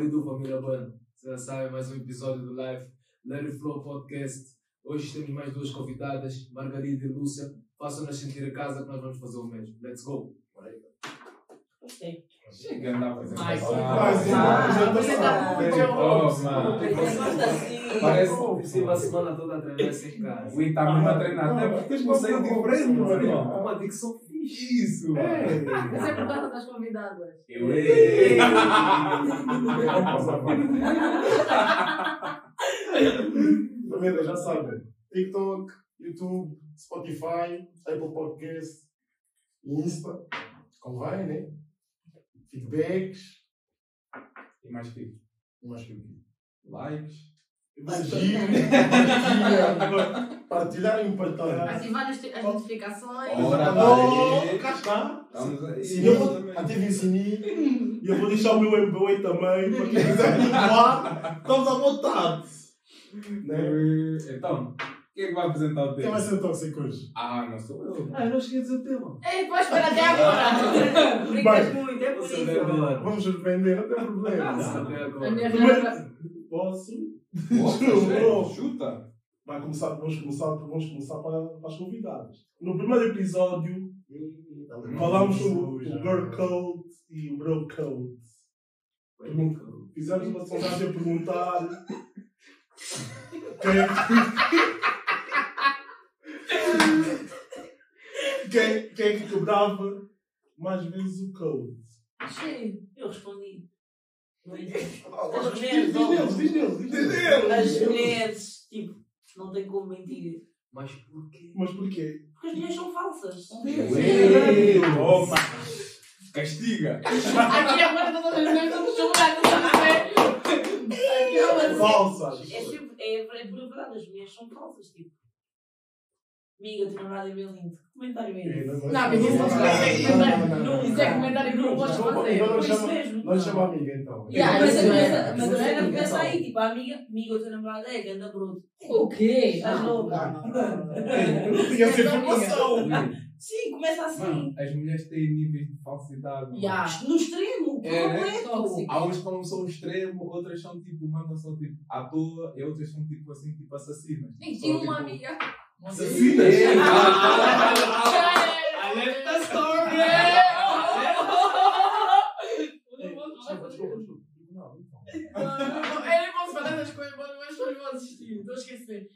Marido Família Bano. Você já sabe, mais um episódio do Live Larry Flow Podcast. Hoje temos mais duas convidadas, Margarida e Lúcia. Façam-nas sentir a casa que nós vamos fazer o mesmo. Let's go! Gostei. Chega a apresentação. mas, Ah, assim. Parece Estive a semana toda a treinar sem casa. o Ita mesmo a treinar. Até porque tens conceito diferente, mano. Uma dicção. Isso, mano. Mas é por causa das convidadas. Eu Família, já sabem. TikTok, YouTube, Spotify, Apple Podcast, Insta. Convém, né? Feedbacks. E mais que E mais que likes. Elogio. Partilha. Partilhar e partilhar. Ativar as as notificações. Ora, Oh, cá está. Aí. Sininho, ative o sininho. E eu vou deixar o meu MBA também, para quem quiser continuar. Estamos à vontade. Né? Então, quem é que vai apresentar o Quem vai tema? ser o tóxico hoje? Ah, não sou eu. Ah, eu não cheguei a dizer o tema. Ei, pode esperar até agora. Brincas muito, é por isso. Vamos surpreender, não tem problema. Posso? Chuta. Vai começar, vamos começar, vamos começar para, para as convidadas. No primeiro episódio, falamos sobre o Girl Code e o Bro Code. Fizemos uma sondagem a perguntar quem é que, quem, quem é que quebrava mais vezes o code. Sim, eu respondi. As diz diz deles. As mulheres, tipo, não tem como mentir. Mas porquê? Mas porquê? Porque as mulheres são falsas. Toma. Castiga. Aqui agora todas as mulheres estão julgadas, sabe? Aquelas. Falsas. É sempre, é, é por verdade, as mulheres são falsas, tipo. Amiga, teu namorado é bem lindo. Comentário é esse. não, Não, mas isso não é comentário. não, não, não. Isso é comentário que não podes Então, fazer. então não Por isso chama- mesmo. Não chama amiga então. Mas a Então, é, Ana tem começa aí, tipo, a amiga, amiga, o teu namorado é ganda bruto. O quê? Estás louca? Eu não tinha essa informação. Sim, começa assim. Mano, as mulheres têm níveis de falsidade. No extremo, É, né? completo. Há uns que não são extremo, outras são tipo, mandam só tipo à toa, e outras são tipo assim, tipo assassinas. Só, tinha tipo, uma amiga. Assassinas? Ei, Alerta story! Eu nem posso falar essas coisas, mas as pessoas vão assistir. Estou a esquecer.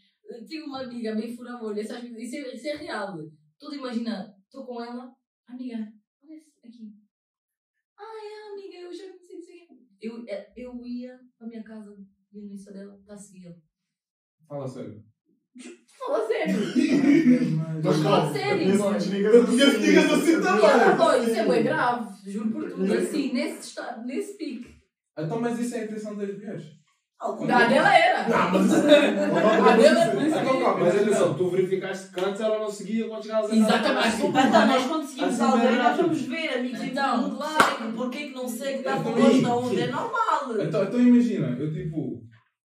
Tinha uma amiga meio fura-olho. Isso, é- isso, é- isso é real. Tudo imagina, estou com ela, amiga, olha aqui. Ah, é amiga, eu já isso aqui. Eu, é, eu ia para a minha casa, ia no Insta dela, está a segui-la. Fala sério. Fala sério. Mas Fala calma, sério, eu boy. conheço niggas assim. conheço niggas assim Eu também. conheço. Oh, isso é bem grave, juro por tudo. Assim, nesse, estado, nesse pique. Então, mas isso é a intenção das mulheres. Algum A dela era. Não, mas A dela é isso Então, que- mas atenção, tu verificaste que antes ela não seguia quando chegavas a. Exatamente. Então, nós quando seguimos Assim, alguém, nós vamos ver, amigos, Então, claro. segue, porquê que não segue, está Então, posto e- aonde? É normal. Então, então imagina, eu tipo,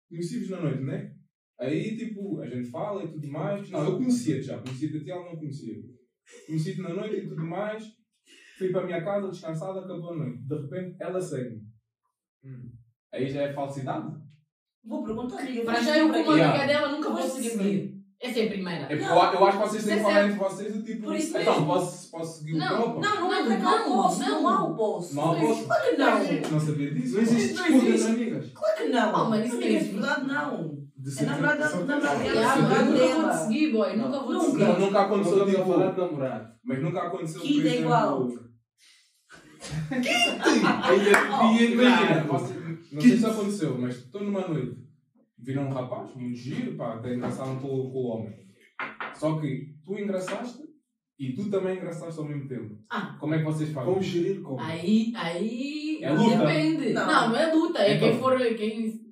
conheci-vos na noite, né? Aí tipo, a gente fala e tudo mais. Não, eu conhecia-te já, conhecia-te a ti, ela não conhecia. Conheci-te na noite e tudo mais. Fui para a minha casa descansada, acabou a noite. De repente ela segue-me. Hum. Aí já é falsidade? Vou perguntar, amiga. Para já eu como amiga dela nunca vou seguir seguir. Essa é a primeira. É porque eu, eu acho que vocês têm que é falar entre vocês o tipo. Por isso então, mesmo. posso, posso seguir o Não, teu? Não, não é Não, para cá não, o posso, não. não o posso. Não o posso? Claro que não. Não sabia disso? Não existe Não disputa amigas. Claro que não. Oh, mas isso existe. de verdade não. De É Yeah, é nunca seguir, boy. Nunca vou te Nunca. seguir. Não, nunca aconteceu tipo. falar de namorado. Mas nunca aconteceu Quinta por é igual. Ainda e imagina, você- não sei se aconteceu, mas estou numa noite, viram um rapaz, muito giro, pá, até engraçaram com, com o homem. Só que tu engraçaste e tu também engraçaste ao mesmo tempo. Ah. Como é que vocês fazem? Vamos gerir como? Aí, aí. É luta. Depende. Não. Não, não é luta. É Então. quem for. Quem...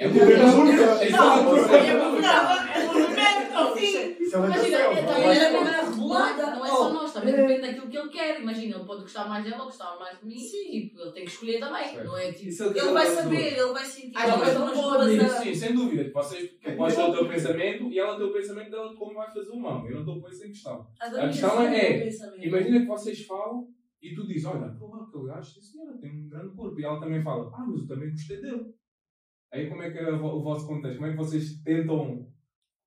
É Não, não, É movimento, sim. É Imagina, é, também mas é é não é rebolada. não é só Oh. nós, também depende daquilo que ele quer. Imagina, ele pode gostar mais dela ou gostar mais de mim. Sim. Tipo, ele tem que escolher também. Não é tipo. É Ele vai saber, ele vai sentir. Ah, mas não pode. Sim, sem dúvida. Vocês ter o teu pensamento e ela tem o pensamento dela de como vai fazer o mão. Eu não estou com isso em questão. A questão é-. Imagina que vocês falam E tu dizes, olha, porra, aquele gajo, sim senhora, tem um grande corpo. E ela também fala, ah, mas eu também gostei dele. Aí como é que é o vo- o vosso contexto? Como é que vocês tentam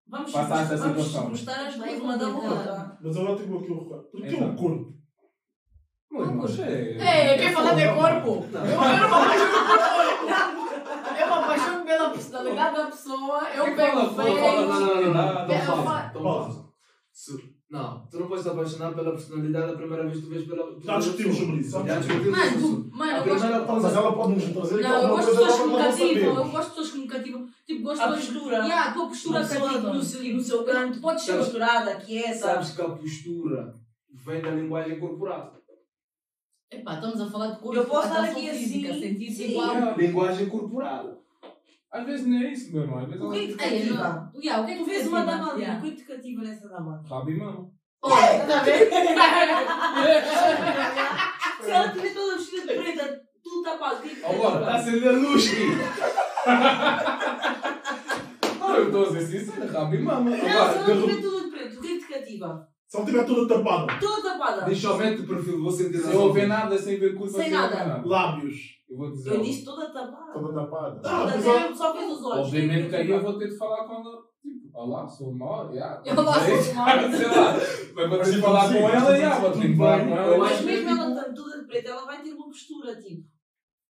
Vamos, Passar essa vamos situação. gostar as Vai duas uma da outra. Mas agora tenho aqui um recado. Porquê Então. o corpo? Mas, mas é. É, quem fala de corpo? Eu, eu não me apaixono por corpo. Eu me apaixono pela personalidade da pessoa. Eu pego o Não, não, não, não, não, não. Ah, Então pausa. Não, tu não podes te apaixonar pela personalidade a primeira vez que tu vês pela. Já discutimos sobre isso. Já discutimos sobre isso. Mano, mano, A eu gosto. Mas ela pode nos trazer Não, eu gosto de pessoas que me cativam. Eu gosto de pessoas que me cativam. Tipo, gosto A de pessoas. postura. Yeah, a tua postura cativa. no seu, no seu canto, Pode ser. posturada, quieta. Sabes que a postura vem da linguagem corporal. Epá, estamos a falar de corpo. Eu posso estar aqui física, assim, Sentir-se igual. Linguagem corporal. Às vezes não é isso, meu irmão. Às vezes O que é que te cativa? Yeah, o que é que Tu vês uma dama ali, Yeah. o que é que te cativa nessa dama? Rabo e mão. Olha, está a ver? Se ela estiver toda vestida de preta, tudo tapado, o que é Agora, está a acender a luz. Não, eu estou a dizer sincero, rabo e. Não, se ela de estiver toda de preto, o que é que te cativa? Se ela estiver toda tapada, Toda tapada. Deixa eu ver o perfil, vou sentir Se eu ver nada sem ver curva, Sem nada. lábios, Eu vou dizer. Eu disse toda tapada. Toda tapada. Ah, Toda, mas até só vês os olhos. Obviamente que aí eu vou ter de falar com ela. Tipo, olá, sou mal. Yeah, Eu lá sou mal. Sei lá. Mas vou ter de falar com ela, yeah, vou ter de falar com ela. Mas mesmo ela estando toda de preto, ela vai ter uma postura, tipo.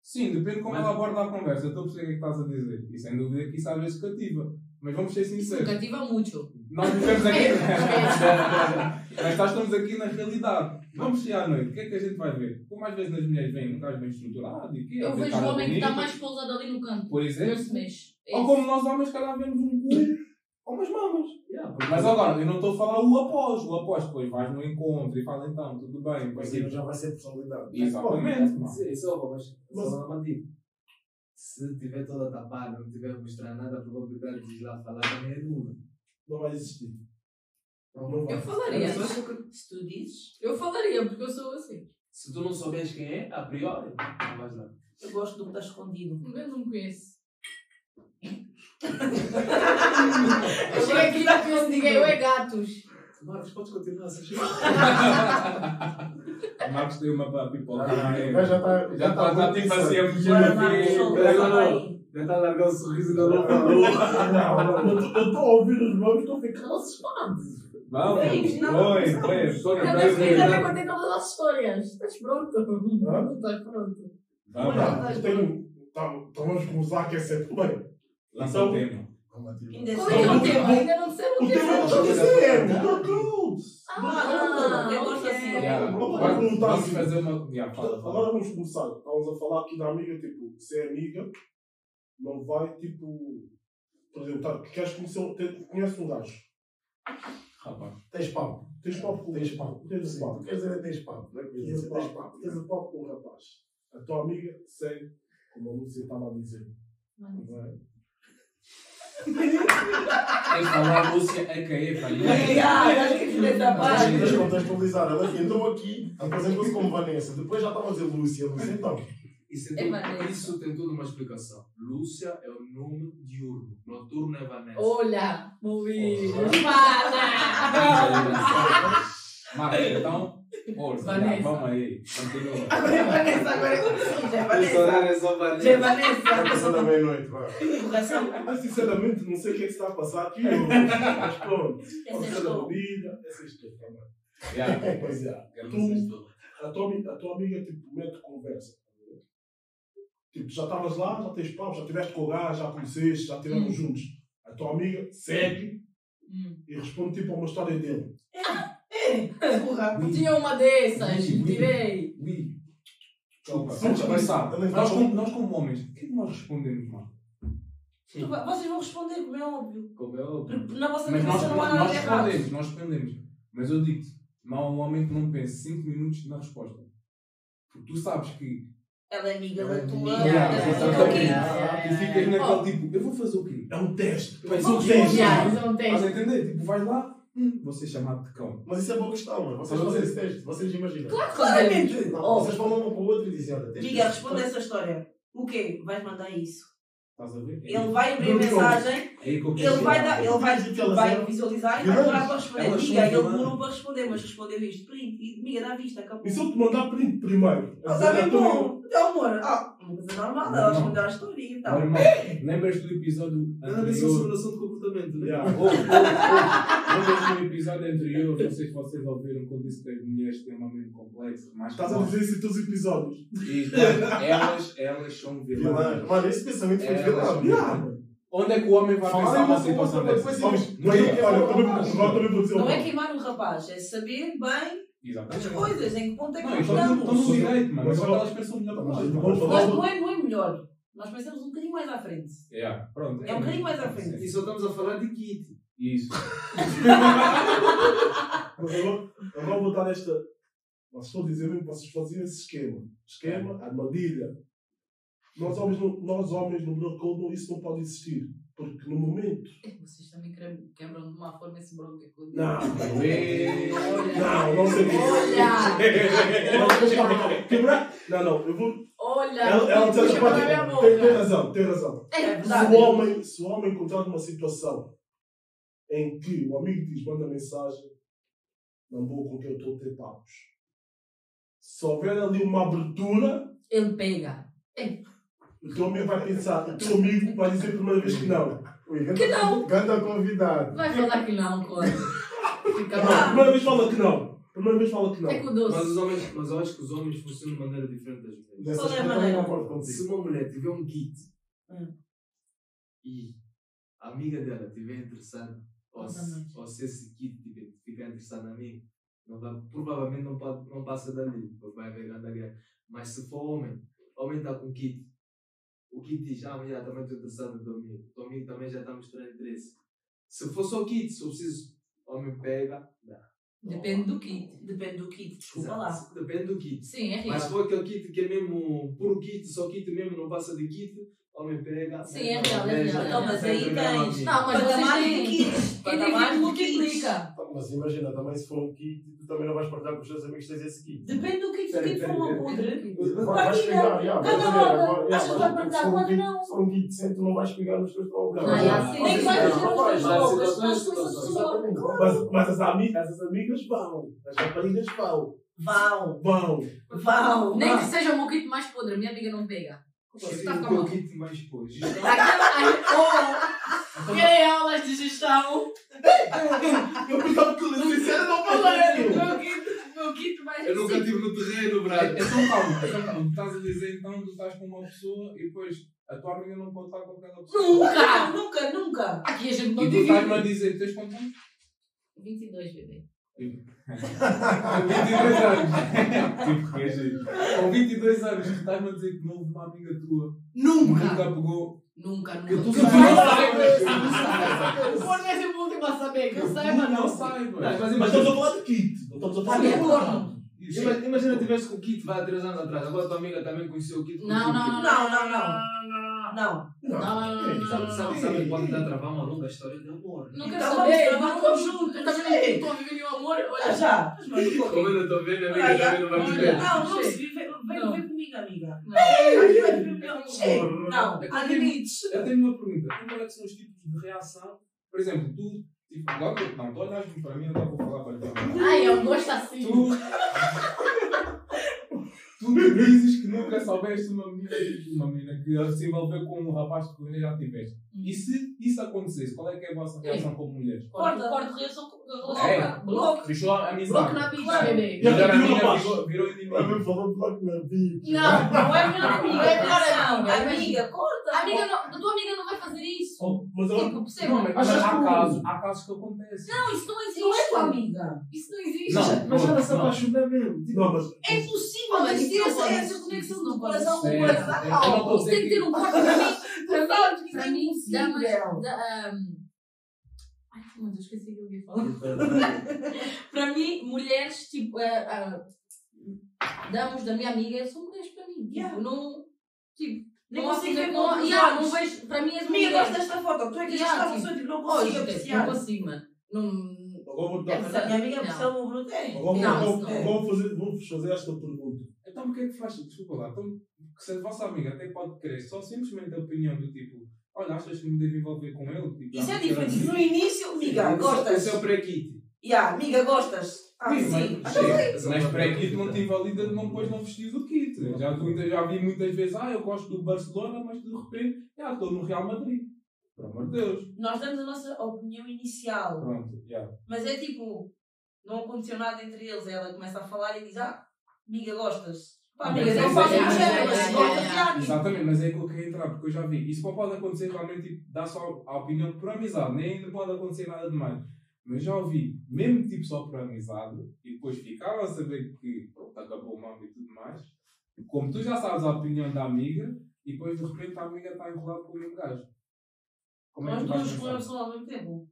Sim, depende de como ela aborda a conversa. Eu estou a perceber o que é que estás a dizer. E sem dúvida que isso às vezes cativa. Mas vamos ser sinceros. cativa muito. Nós vivemos aqui. É, Mas nós estamos aqui na realidade. Vamos sair à noite. O que é que a gente vai ver? Como às vezes nas mulheres vem um gajo bem estruturado e que Eu vejo o homem que está mais pousado ali no canto. Por Não exemplo. se mexe. É Ou como nós homens, calhar vemos um cu ou umas mamas. Yeah, Mas agora, eu não estou a falar o após. O após, depois vais no encontro e fala então, tudo bem. Mas Mas, já vai ser personalidade. Exatamente. Isso, é óbvio, mas Mas- só não digo. Se tiver toda tapada, não tiver a mostrar nada, a probabilidade de ir lá falar também é nula. não vai existir. Não Eu vai. falaria. Se tu dizes, Eu falaria, porque eu sou assim. Se tu não souberes quem é, a priori, não vais lá. eu gosto do que está escondido. Eu não me conheço. Eu cheguei aqui e não conheço ninguém. Eu é gatos. Marcos, podes continuar assim. O Marcos tem uma para pipoca. Ah, o gajo já está. Já está já tipo assim a vai. não. Já está a largar o sorriso da. Não, não, eu estou a ouvir os nomes, estou a ficar assustado. Vamos, Vem, não. foi, foi. Ver. bem contei todas as histórias. Estás pronto? Hã? Estás pronto. Vamos, tá- Então vamos começar a aquecer. Bem, lança o tema. Ainda é Qual é que é o tema? Ainda não disseram o o tema tema. não está a dizer, Codes. Ah, eu gosto ok. assim. Yeah, Vamos Vamos perguntar vamos assim. fazer uma. Yeah, fala, fala. Agora vamos começar. Estávamos a falar aqui da amiga, tipo, se é amiga, não vai, tipo, por exemplo, tá, queres conhecer, um- te- conhece um gajo, Rapaz. Tens papo. tens papo com Tens papo. tens Sim, papo. tu queres dizer tens papo. Não é que Tens papo, papo. tens papo com o rapaz. A tua amiga segue, como a Lúcia estava a dizer. Não é? Tem que falar Lúcia a cair para Ah, Deixa eu contextualizar. Ela entrou aqui, apresentou-se como Vanessa. Depois já estava a dizer Lúcia. Lúcia, então. Isso, É tem tudo, Vanessa. isso tem tudo uma explicação. Lúcia é o nome diurno. Noturno é Vanessa. Olha, movi. Marcos, então. Força, Vanessa. vamos aí. Continua. Vanessa, agora é comigo, já é Vanessa. é Já é Vanessa. Está Vanessa. passando a meia-noite. Correção. Mas sinceramente não sei o que é que se está a passar aqui. Mas pronto. Essa é da bebida, essa é história também. Yeah. Pois é. Tu- tua, a tua amiga tipo, mete conversa. Tipo, já estavas lá, já tens pau, já estiveste com o gajo, já conheceste, já estivemos Hum. juntos. A tua amiga segue Hum. e responde tipo a uma história dele. É, burra. Tinha uma dessas, ui. tirei. Sim, vamos sim. começar. Nós como, nós como homens, o que é que nós respondemos, mano? Vai- Vocês vão responder, como é óbvio. Como é óbvio. Na vossa Mas nós, cabeça não há nós, nada de errado. respondemos, nós respondemos. Mas eu digo-te, não há um homem que não pense 5 minutos na resposta. Porque tu sabes que Ela é amiga Ela é da tua. tu ficas naquele tipo, eu vou fazer o quê? É um teste. Vai ser um teste. Isso é um Estás a teste. entender? Tipo, vais lá, hum, vou ser chamado de cão. Mas isso é boa questão, mano. Vocês fazem esse teste. Vocês imaginam. Claro que Claramente. Não, vocês falam um para o outro e dizem, olha, tens Amiga, que- responde essa história. O quê? Vais mandar isso? Estás a ver? É Ele vai abrir a mensagem, eu ele vai, dar, ele vai, vai visualizar e vai demorar para responder. Miga, ele demorou para responder, mas respondeu isto. Print, e miga, dá vista, acabou. E se eu te mandar print primeiro? Ele está bem bom. Então, amor, ah, uma coisa normal, Não. respondeu a história e Meu tal. irmão, lembras do episódio Nada disso é anterior? simulação de comportamento, né? Yeah. Oh, oh, oh. Lembras do episódio anterior? Não sei se vocês ouviram quando disse que as mulheres têm uma mente complexa. Mais Estás a dizer isso em todos os episódios. E, mano, elas, elas são vilãs. Vilã. Mano, esse pensamento foi de Elas vilã. são Yeah. vilãs. Onde é que o homem vai pensar uma situação dessa? Não mas é. é queimar um rapaz, é saber bem as Exatamente. coisas, em que ponto é que Não, nós estão no- estão no estamos. direito, mano. Mas elas pensam melhor que nós. Não é, não é melhor. Nós pensamos um bocadinho mais à frente. Yeah, pronto. É um bocadinho mais à frente. E só estamos a falar de kit. Isso. Agora vou dar esta. Mas estou a dizer mesmo que vocês faziam esse esquema. Esquema, armadilha. Nós homens, no- nós homens no Bro Code, não- isso não pode existir. Porque no momento. Vocês também quebram- de uma forma esse bronco que eu Não, Ué. não, não sei disso. Olha! Não. Quebrar? Não, não, eu vou. Olha! Ela, ela puxa tem, para a minha tem, tem razão, tem razão. É Se verdade. o homem, se o homem encontrar numa situação em que o amigo diz, manda mensagem, não vou com quem eu estou a ter papos. Se houver ali uma abertura, Ele pega. O teu amigo vai pensar, o teu amigo vai dizer a primeira vez que não. Ui, Que não? Ganda convidado. Vai falar que não, Cláudio. Fica Não, a mal. primeira vez fala que não. Primeira vez fala que não. É com o Mas, doce. os homens, mas eu acho que os homens funcionam de maneira diferente das mulheres. Qual é a maneira? Se uma mulher tiver um kit Hum. e a amiga dela estiver interessada, ou se, ou se esse kit tiver, ficar interessado na mim, não vai, provavelmente não, pode, não passa dali, porque vai haver grande guerra. Mas se for homem, o homem está com kit, o kit diz, ah, mas já também estou interessado no teu amigo, o teu amigo também já está mostrando interesse. Se for só kit, se eu preciso, o homem pega, dá. Depende do kit. Depende do kit, desculpa Exato. lá. Depende do kit. Sim, é Mas se real. for aquele kit que é mesmo puro kit, só kit mesmo, não passa de kit, o homem pega. Sim, é real, é real. Então, mas aí tens-. Não, mas Patamar de têm. kits. Quem tem Patamar kit de multiplica. Então, Mas imagina também se for um kit, também não vais partilhar com os teus amigos que tens esse kit. Depende do Peraí, kit for uma podre. Vais Partilha. pegar, já, Cada vais hora. já, Achas que mas vai se partilhar? um kit- não. Se for um kit decente, tu não vais pegar nos teus próprios. Ah, já, sim. Nem que vai fazer os dois Vai bocas. ser Nós situações, somos situações. pessoas. Exatamente. Mas, mas as, amigas, as amigas vão. As raparigas vão. Vão. Vão. Vão. Nem que seja o meu kit mais podre, a minha amiga não pega. Assim, Está a o kit mais gestão. Oh! Querem aulas de gestão? Eu pensava que disse, era não Meu falar. kit, meu kit mais Eu nunca estive no terreno, brado. Então calma, então calma. Tu estás a dizer então que estás com uma pessoa e depois a tua amiga não pode estar com aquela pessoa. Nunca! Nunca, nunca. Aqui a gente não E tu divide. estás-me a dizer, tens quantos anos? 22, bebê. 22 anos. tipo, é. Com 22 anos, tu estás-me a dizer que não houve uma amiga tua Nunca! nunca pegou. Nunca, nunca. Que tu Tu não não saibas. sabes. O porno é sempre o último a saber. Que eu saiba, não não. saibas. Mas estamos a falar de kit. Não estamos a falar é de. Isso. ima- imagina tivesse com o kit há 3 anos atrás. Agora tua amiga também conheceu o kit. Não, não, não. kit. Não, não, não. Não. Não, não, não, Sabe, não. sabe, sabe está a travar uma longa história de amor? Não quero Então saber. vamos Eu trabalhar não estou juntos. Eu também não estou a viver nenhum amor. Ah, Olha, já. Mas Como eu não estou vendo, amiga também não vai me olha. ver. Não, não vive. Vem, Não. vem comigo, amiga. Não. Não, que há eu tenho- limites. Eu tenho uma pergunta. Qual é que são os tipos de reação? Por exemplo, tu, tipo, agora, não, tu olhas para mim, eu não vou falar para ti. Ai, eu gosto assim. Tu. Tu me dizes que nunca soubeste uma menina, uma menina que se envolveu com um rapaz que tu já tiveste. E se isso acontecesse, qual é que é a vossa reação como mulheres? Corta, corta reação com É. relação. Bloco. Deixou a amizade. Bloco na pizza, bebê. Tem um amiga rapaz. virou, virou inimigo. falou bloco na vida. Não, não é melhor amiga, é melhor Não, amiga. corta. A amiga não, a tua amiga não vai fazer isso. Oh, Mas eu, Tipo? Não, mas há que- casos, há casos que acontecem. Não, isso não existe. Não é tua amiga. Isso não existe. Não. Mas ela se Não. apaixonou mesmo. Tipo, não, mas É possível, Mas mas isso ter não essa, essa existir, conexão do coração com o existir. coração. É, Isso tem que ter um corte para mim. Para mim, que para é mim, impossível. damas. Ai, mas eu esqueci o que eu ia falar. para mim, mulheres, tipo, ah, ah, damos da minha amiga são mulheres para mim. Tipo, Yeah. não. Tipo, Nem não consigo ver não, com outros yeah, olhos. não vejo. Para mim és Amiga, mulher. gosto desta foto. Tu é que Yeah, tipo, só tipo, não Oh, consigo não apreciar. consigo, mano. Não. agora vou É, mas a minha amiga Não. É. Agora Não, vou, isso não. vou, fazer, vou fazer esta pergunta. Então, o que é que faz? Desculpa lá. Então, se a vossa amiga até pode querer só simplesmente a opinião do tipo, olha, achas que me devo envolver com ele? Tipo, Isso é era- diferente. No início, amiga, Esse- gostas. Esse é o pré-kit. Ya, amiga, gostas. Ah, Sim, sim. mas, Então, sim, mas pré-kit não te invalida não depois não vestir o kit. Já, tu- já vi muitas vezes, ah, eu gosto do Barcelona, mas de repente, já estou no Real Madrid. Pelo amor de Deus. Nós damos a nossa opinião inicial. Pronto, já. Mas é tipo, não aconteceu nada entre eles. Ela começa a falar e diz: Ah, amiga, gostas? Pá, amiga, Mas não fazem nada, é- mas é- gostas já. Exatamente, mas é que eu quero entrar, porque eu já vi. Isso só pode acontecer realmente, tipo, dá só a opinião por amizade, nem ainda pode acontecer nada demais. Mas já ouvi, mesmo tipo só por amizade, e depois ficaram a saber que pronto, acabou o mambo e tudo mais. Como tu já sabes a opinião da amiga, e depois de repente a amiga está enrolada com o mesmo gajo. Como é que Nós tu vais duas pensar? conversam ao mesmo tempo.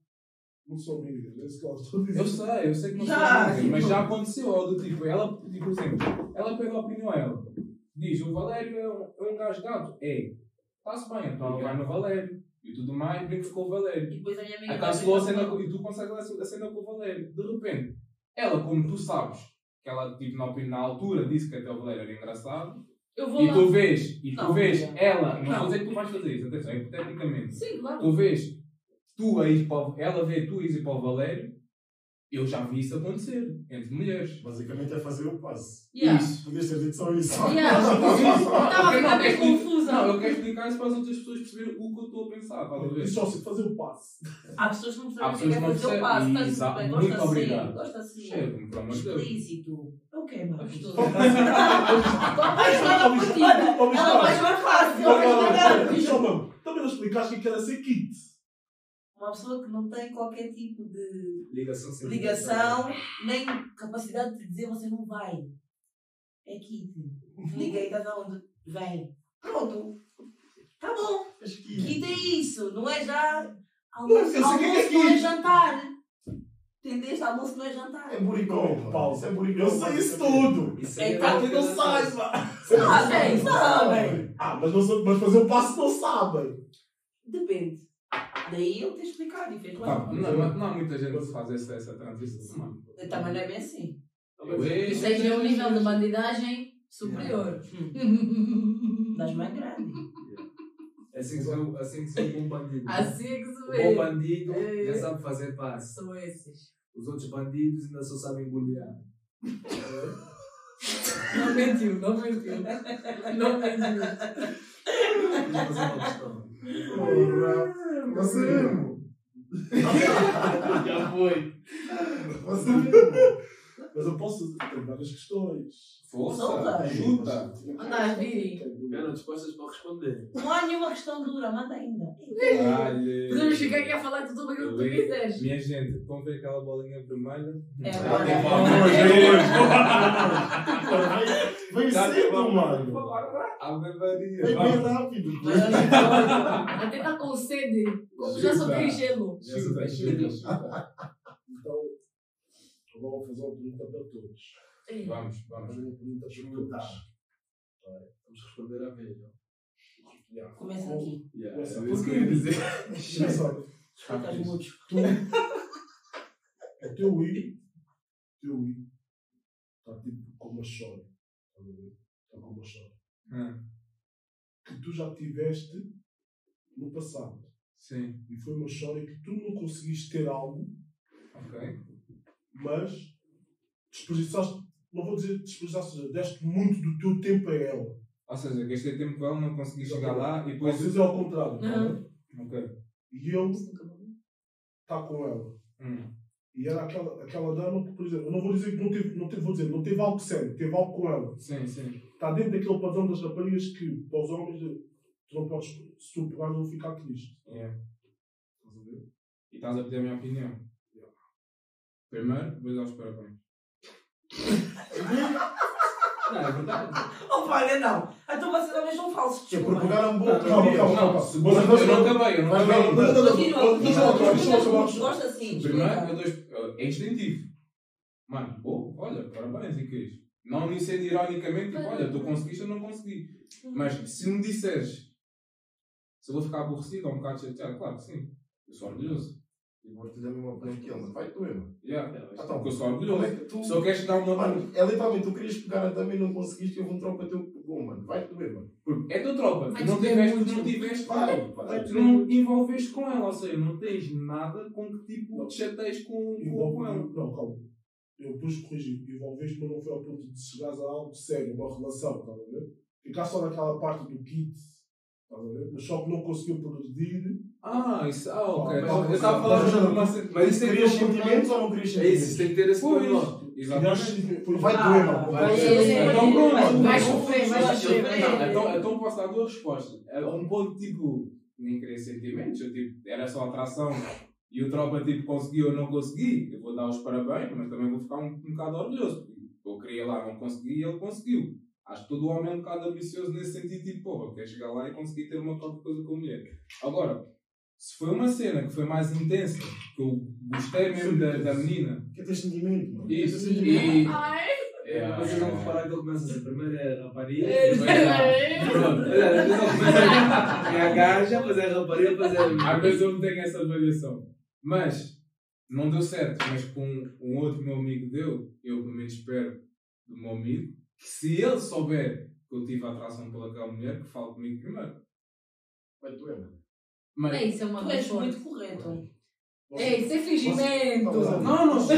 Não são amigas, é isso que elas estão a dizer. Eu sei, eu sei que não sou amiga, tipo- mas já aconteceu, ó, do tipo, ela, tipo, por exemplo, ela pega a opinião a ela, diz, o Valério é um, é um gajo gato, é, está-se bem, então ela vai no Valério, e tudo mais, brinca com o E Valério. depois a minha amiga. Acaso a cena, e tu consegues a cena com o Valério, de repente, ela, como tu sabes, que ela, tipo, na, na altura disse que até o Valério era engraçado, Eu vou e lá. tu vês, e tu vês ela, não a dizer que tu vais fazer isso, atenção, hipoteticamente, Sim, claro. tu vês tu a ir para ela vê tu a ir para o Valério, eu já vi isso acontecer entre mulheres. Basicamente é fazer o passe. Yeah. Isso. Podias ter dito só isso. Yeah. Estava a ficar não, bem é confusa. Não, eu quero explicar isso para as outras pessoas perceberem o que eu estou a pensar. Ver? Diz só se fazer o passe. Há pessoas que não sabem o que é fazer o passo. Exato. bem, Muito gosta assim. obrigado. Gosta assim. Chega-me, pelo amor de Deus. Explícito. É o que, mano? Gostoso. Vai jogar por ti. Ela vai jogar fácil. mano, também não explicaste o que era ser kit. Uma pessoa que não tem qualquer tipo de Ligação ligação, nem capacidade de dizer você não vai. É kit. Liguei, estás aonde? Vem. Pronto. Tá bom. Kit é isso. Não é já. Almoço, eu sei o que é almoço que é não é jantar. Entendeste? Almoço não é jantar. É buricão, Paulo. Isso é buricão. Eu sei isso tudo. Isso É é tá, Tu não mano. Sabem, sabem. Ah, mas, não, mas fazer o passe não sabem. Depende. Daí eu te explicar e fez mais. não, mas não há muita gente que faz essa, essa transição. mano. Também não é bem assim. Aí é um nível de bandidagem superior. Das mais grandes. É assim que sou, assim que sou um bom bandido. Assim é que se O bom bandido É. já sabe fazer passe. São esses. Os outros bandidos ainda só sabem golear. Não mentiu, não mentiu. Não mentiu. Vou fazer uma questão. Porra. Você mesmo. Já foi. Você mesmo. Mas eu posso ter várias questões. Força, Solta. ajuda. Anda a vir. Quero respostas para responder. Não há nenhuma questão dura, manda ainda. Podemos ficar aqui a falar de tudo aquilo que tu quiseres. Minha gente, vão ver aquela bolinha vermelha? É Já agora. tem É. Vem Já tem cedo, mano. Ave Maria. Vem bem rápido. Até está com sede. Como já só tem gelo. Chuta, chuta, chuta. Então, vou fazer uma pergunta para todos. Ei, Vamos, Vou vamos. fazer uma pergunta para todos. Vamos responder à vez. ó. Yeah. Começa aqui. Yeah, Começa. é isso que eu ia dizer. Olha, Ficas mudos. tu, o teu I, o teu I, está tipo como uma chora. Estás a ver? Está como uma chora. Hum, Que tu já tiveste no passado. Sim, E foi uma história que tu não conseguiste ter algo, ok. Mas desperdiçaste, não vou dizer desperdiçaste, deste muito do teu tempo a ela. Ou seja, gastei tempo com ela, não consegui chegar lá e Às depois. vezes é ao contrário. Não. bem? Ok. E ele está com ela. Hum, E era aquela, aquela dama que, por exemplo, eu não vou dizer que não teve, não teve, vou dizer, não teve algo sério, teve algo com ela. Sim, sim. Está dentro daquele padrão das raparigas que, para os homens, tu não podes, se tu pegares, vão ficar triste. Yeah. Estás a ver? E estás a pedir a minha opinião. Primeiro, vou dar os parabéns. Não, é verdade. Oh, olha, não. Então vocês também são falsos. Que é por desculpa. pegar um boca. Calma, calma, Não, calma. segundo, Mas- eu não acabei, eu não Vai, acabei. vai, vai. Continua, Deixa eu continua. acabar, deixa eu acabar. Gosta assim. Primeiro, explica. eu dou, é instintivo. Mano, pô, olha, parabéns, e que é isto? Não me sendo ironicamente, tipo, olha, tu conseguiste, eu não consegui. Mas se me disseres se eu vou ficar aborrecido ou um bocado chateado, claro que sim. Eu sou orgulhoso. E vou te dizer a mesma opinião que ele, mano. Vai doer, mano. Yeah. Então, Porque eu sou orgulhoso. é que tu. Só queres dar uma Mano, é literalmente, tu querias pegar a dama e não conseguiste, e houve um tropa teu que pegou, mano. Vai doer, mano. Porque É tua tropa. Tu não tiveste, muito. não tiveste. Vai, vai. Tu não envolveste com ela, ou seja, não tens nada com que tipo te chateias com, com, com ela. Não, calma. Eu depois corrigi. Envolveste, mas não foi ao ponto de chegares a algo sério, uma relação, estás a ver? Ficar só naquela parte do kit, estás a ver? Mas só que não conseguiu progredir. Ah, isso, ah, ok. Mas- eu estava falando de uma. Mas isso tem que ter Querias um sentimentos ou não querias É isso, sentimentos? tem que ter esse pormenor. Exatamente. Foi Vai doer, mano. Então pronto. Vai sofrer, vai sofrer. Não, então, então posso dar duas respostas. A um ponto, tipo, nem queria sentimentos, eu, tipo, era só atração e o tropa, tipo, conseguiu ou não consegui. Eu vou dar os parabéns, mas também vou ficar um, um bocado orgulhoso. Eu queria lá, não consegui e ele conseguiu. Acho que todo homem é um bocado ambicioso nesse sentido, tipo, porra, quer chegar lá e conseguir ter uma própria coisa com a mulher. Agora, se foi uma cena que foi mais intensa, que eu gostei mesmo da, da menina, Quer ter sentimento, mano. isso, e. Ai, É, Vocês vão reparar que ele começa assim, primeiro é a rapariga, É, depois é a... é. Pronto, é, às vezes ele começa é a gaja, depois é a rapariga, depois é a... Às vezes eu não tenho essa variação. Mas não deu certo. Mas com um outro meu amigo deu, eu pelo menos espero do meu amigo, que se ele souber que eu tive atração pelaquela mulher, que fale comigo primeiro. Vai doer, mano. Mas. É isso, é uma Tu és muito correto. É isso, é fingimento. Você- Não, não. Isso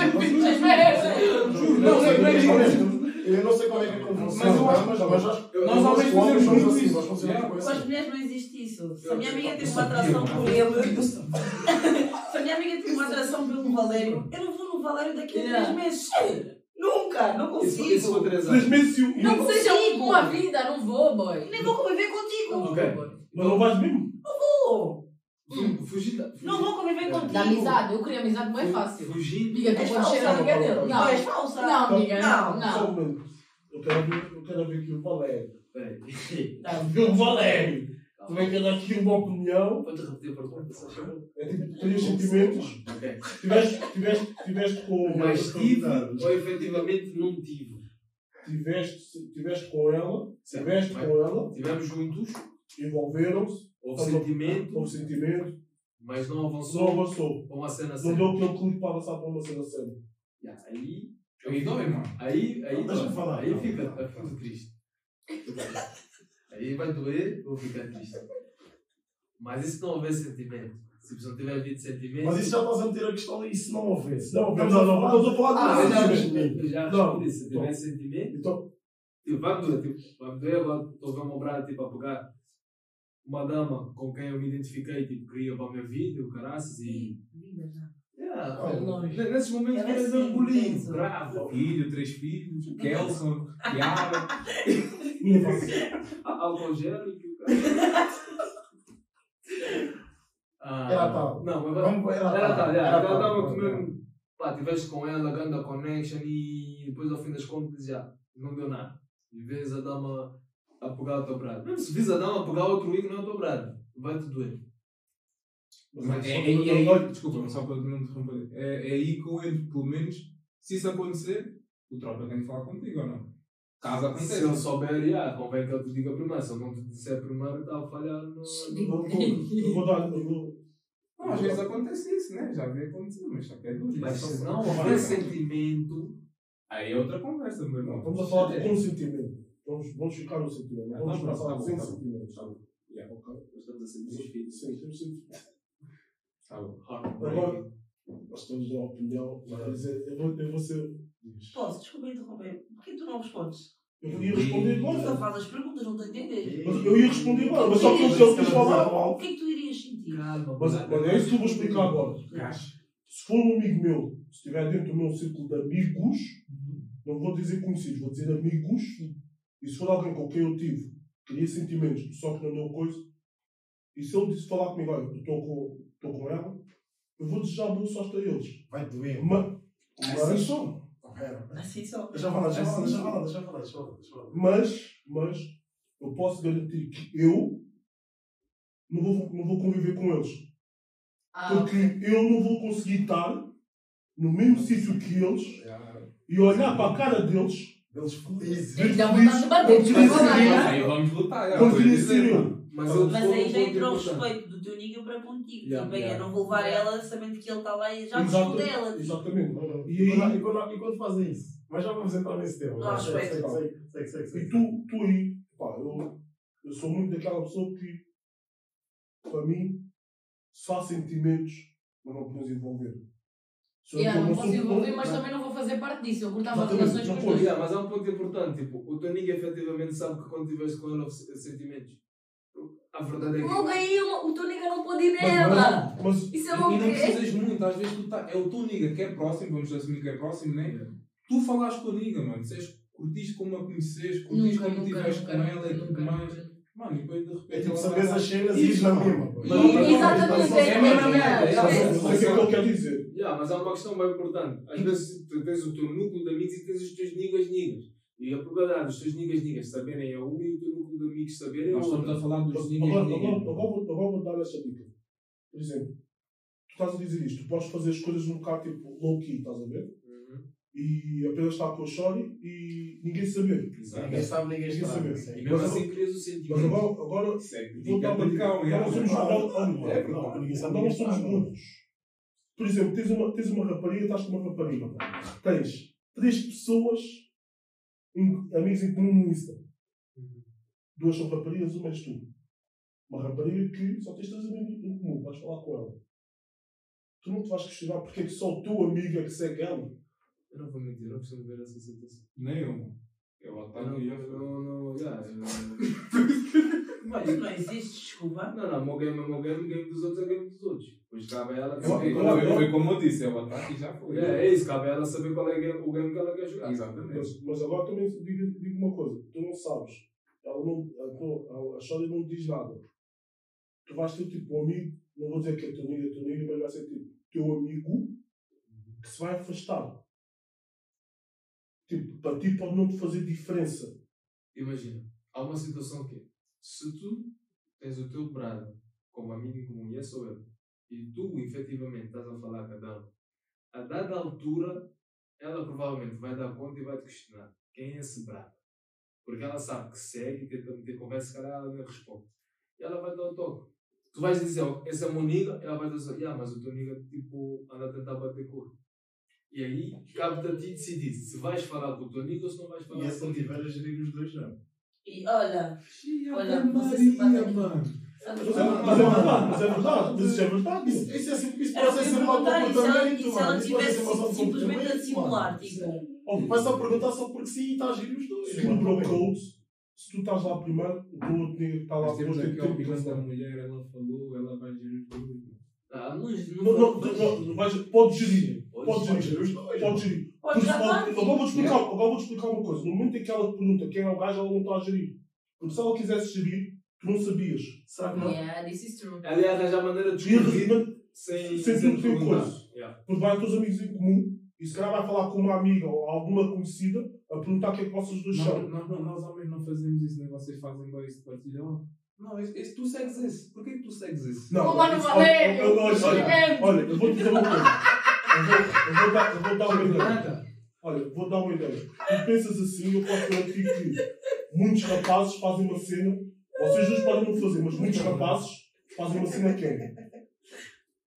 é fingimento. Juro, Não, não, sei, não é é isso. que- eu não sei como é que é como Mas eu acho- mas, mas acho Nós homens homens fazemos muito assim, isso. nós funcionamos Yeah. com Com as isso. mulheres não existe isso. Se a minha amiga teve uma atração por ele. Se a minha amiga teve uma atração pelo Valério, eu não vou no Valério daqui a três meses. Nunca, não Isso, consigo. isso foi três meses e um. Não e- seja um com a vida, não vou, boy. Nem vou conviver contigo. Ok. Mas não vais mesmo? Vou. Fu- Fugir da... fugir- Não vou conviver contigo. Da amizade, eu queria amizade mais fácil. Fugir... Amiga, tu podes ser falsa. amiga dele. Tu Não, és falsa. não, amiga, não, Não. Não. Eu quero ver, eu quero ver aqui o Valério. Peraí. Não, o Valério. Tu vem querer aqui uma opinião. Pode repetir a pergunta, se? É tipo, tens sentimentos. Ok. Tiveste, tiveste, tiveste com. Mas tive ou efetivamente não tive? Tiveste, tiveste com ela. Certo. Tiveste com ela. Estivemos juntos, Envolveram-se. houve sentimento, Houve sentimento. mas não Não avançou avançou. para uma cena Não séria. deu aquele clique para avançar para uma cena séria. Yeah, Aí, Aí dói, mano. aí, aí, Deixa eu falar. aí fica, eu fico triste. Aí vai doer, vou ficar triste. Mas e se não houver sentimento? Se não tiver havido sentimento. Mas isso já estás a meter a questão e se não houvesse? Não, não, não, não, falar- não estou a falar Ah, de sentimento. já Não. respondi. Se tiver sentimento, Então, tipo, vai me doer. Tipo, vai me doer agora. Estou a ver uma brada tipo, a pegar uma dama com quem eu me identifiquei, tipo, queria para a minha vida, o caraças e. Vida já. Yeah, Ah, longe. Nesses momentos, Ela assim, engoli, intenso. bravo. Filho, três filhos, Kelson, Tiara. minha face. Álcool gel e que o cara. Ah, Era tal. Não, mas Vamos- era era tal. tal. Era Ela estava comendo. Pá, tiveste com ela, ganda connection e depois ao fim das contas já não deu nada. E vês a dama a pegar o teu brado. Mesmo se vês a a pegar outro ícone no teu brado, vai-te doer. Mas é, Só é, que é, não- aí- desculpa, só para não interromper. É, é aí que eu entro, pelo menos, se isso acontecer, o tropa tem que falar contigo ou não? Caso Se aconteça. ele souber, já, convém que ele te diga primeiro. Se ele não te disser primeiro, está a falhar no. Eu vou- dar. Não, às vezes acontece isso, né? Já vi acontecer, mas só que é duro. Mas se não houver sentimento, Aí é outra conversa, meu Não, irmão. Estamos a falar de consentimento. Vamos, vamos ficar no sentimento. Não Ah, vamos tá passar tá sem tá sentimentos. Tá. Yeah. Ok? estamos a ser desfidos. Sim, sentimento. Tá bom. Agora, nós temos uma opinião, mas eu eu vou, eu vou ser. Posso, desculpa interromper. Por que tu não respondes? Eu ia responder Tu só agora. faz as perguntas, não estou a entender. Mas eu ia responder agora, mas só que ele ele quis falar. O que é que tu irias sentir? Calma, Mas, mas é isso que eu vou explicar agora. Se for um amigo meu, se estiver dentro do meu círculo de amigos, não vou dizer conhecidos, vou dizer amigos, e se for alguém com quem eu tive, queria sentimentos, só que não deu coisa, e se ele disse falar comigo, olha, estou com, estou com ela, eu vou desejar boa sorte a eles. Vai doer. Mas, mas, só. Assim só. Assim só. falar, deixa eu falar, deixa eu falar, deixa eu falar. mas, mas, eu posso garantir que eu não vou, não vou conviver com eles. Ah, Porque eu não vou conseguir estar no mesmo sítio que eles e olhar para a cara deles Eles felizes. Que dar vontade de bater, desculpa? Aí vamos lutar. já, eu. Mas, aí já entrou o respeito do teu nigga para contigo. Yeah, tipo, é, yeah. não vou levar ela sabendo que ele está lá e já gostou dela. tipo. Exatamente. E E quando, e, quando, e quando fazem isso? Mas já vamos entrar nesse tema. Não, respeito. segue, segue, segue, E tu, tu aí, pá, eu, eu sou muito daquela pessoa que, para mim, há sentimentos, mas não podemos envolver. Yeah, não posso envolver, não- mas também não vou fazer parte disso. Eu cortava relações com não os dois. Yeah, mas há um ponto importante, tipo, o teu nigga efetivamente sabe que quando estiveres com se- sentimentos. A verdade é que. Logo aí, o o teu nigga não pode ir nela. Mas, mas Isso é E logo não é. precisas muito, às vezes tu tá, é o teu nigga que é próximo, vamos assumir que é próximo, né? Tu falas com a nigga, mano, disseste, curtiste como a conheces, curtiste como nunca, com ela e tudo mais. Mano, e depois de repente. É tipo ela vai- as cenas e Isso, ir na mesma. Pô. E- Não, não, não, Exatamente, não, é É é, mas é, mas é que eu quero dizer. Yeah, mas há uma questão bem importante. Às vezes tu tens o teu núcleo de amigos e tens os teus niggas niggas. E a probabilidade dos teus niggas niggas saberem é uma e o teu núcleo de amigos saberem é Nós estamos outra. a falar dos niggas niggas. agora vou dar essa dica. Por exemplo, tu estás a dizer isto, tu podes fazer as coisas um bocado tipo low-key, estás a ver? Uhum. E apenas estar com a Shorty e ninguém. Exato. Ninguém sabe, ninguém Ninguém sabe. E mesmo Mas assim crias o sentimento. Mas agora, agora é uma dica. cão, Agora somos é. É, somos. Por exemplo, tens uma, tens uma rapariga, estás com uma rapariga. Tens três pessoas, em, amigos em comum no Insta. Duas são raparigas, uma és tu. Uma rapariga que só tens três amigos em comum, vais falar com ela. Tu não te vais questionar porque é que só o teu amigo é que segue ela. Eu não vou mentir, eu não costumo ver essa situação. Nem eu, mano. Eu Eu ataco não, e já eu foi. não, não, yeah, eu não. Mas isso não existe, desculpa. Não, não, o meu game é o meu game, o game dos outros é o game dos outros. Pois cabe a ela Eu- saber. eu- qual é- Foi, foi como eu disse, eu ataco e já foi. É, é isso, cabe a ela saber qual é o game- que ela quer jogar. Exatamente. Mas, mas agora também digo, digo uma coisa: tu não sabes. Ela não, a, a, a Shorty não te diz nada. Tu vais ter tipo um amigo, não vou dizer que é teu amigo, é teu amigo, mas vai ser tipo teu amigo que se vai afastar. Tipo, para ti pode não te fazer diferença. Imagina, há uma situação que é, se tu tens o teu brother como amigo e é só eu, e tu efetivamente estás a falar com a dama, a dada altura, ela provavelmente vai dar conta e vai te questionar quem é esse brother. Porque ela sabe que segue e tenta meter conversa, calhar ela não responde. E ela vai dar o toque. Tu vais dizer, ó, esse é meu nigga, ela vai dizer, yeah, mas o teu nigga tipo, anda a tentar bater cor. E aí, cabe-te a ti decidir se vais falar com o teu nigga ou se não vais falar E com o não teu nigga. tiver a gerir os dois, não. E olha, Xiii, Olha, Ave você Maria, se passa- mano. Mas é, mas é verdade, mas é verdade, mas isso é verdade. Isso, isso, é isso pode ser eu ia mau perguntar, e se ela, comportamento, e se ela mano. Isso pode ser tivesse simplesmente a comportamento, simular, mano. tipo, Óbvio, Vai só perguntar só porque sim e está a gerir os dois. segundo mano. o code, se tu estás lá primeiro, o outro que está lá depois tem a que ter da mulher, ela falou, ela vai gerir tudo. Ah, não, não, Não, não, não. Pode Porque já pode- parte. Agora vou-te explicar, agora vou-te explicar uma coisa. No momento em que ela te pergunta quem é o gajo, ela não está a gerir. Porque se ela quisesse gerir, tu não sabias. Será que não? Yeah, this is true. Ela ia arranjar maneira de E de sem, sem sem perguntar. coisa. Yeah. porque vai teus amigos em comum e se calhar vai falar com uma amiga ou alguma conhecida a perguntar o que é que vocês dois Nós, são. nós, nós, nós homens não fazemos isso, nem vocês fazem bem isso de partilha. Oh, Não, esse, esse- tu segues esse. Porquê que tu segues esse? Não, mano, isso- valeu! olha, olha, olha, Excelente! olha, eu vou te dizer uma coisa. Eu vou, eu vou dar, eu vou dar uma ideia. Olha, vou dar uma ideia. Tu pensas assim, eu posso garantir que muitos rapazes fazem uma cena, vocês dois podem não fazer, mas muitos rapazes fazem uma cena que é.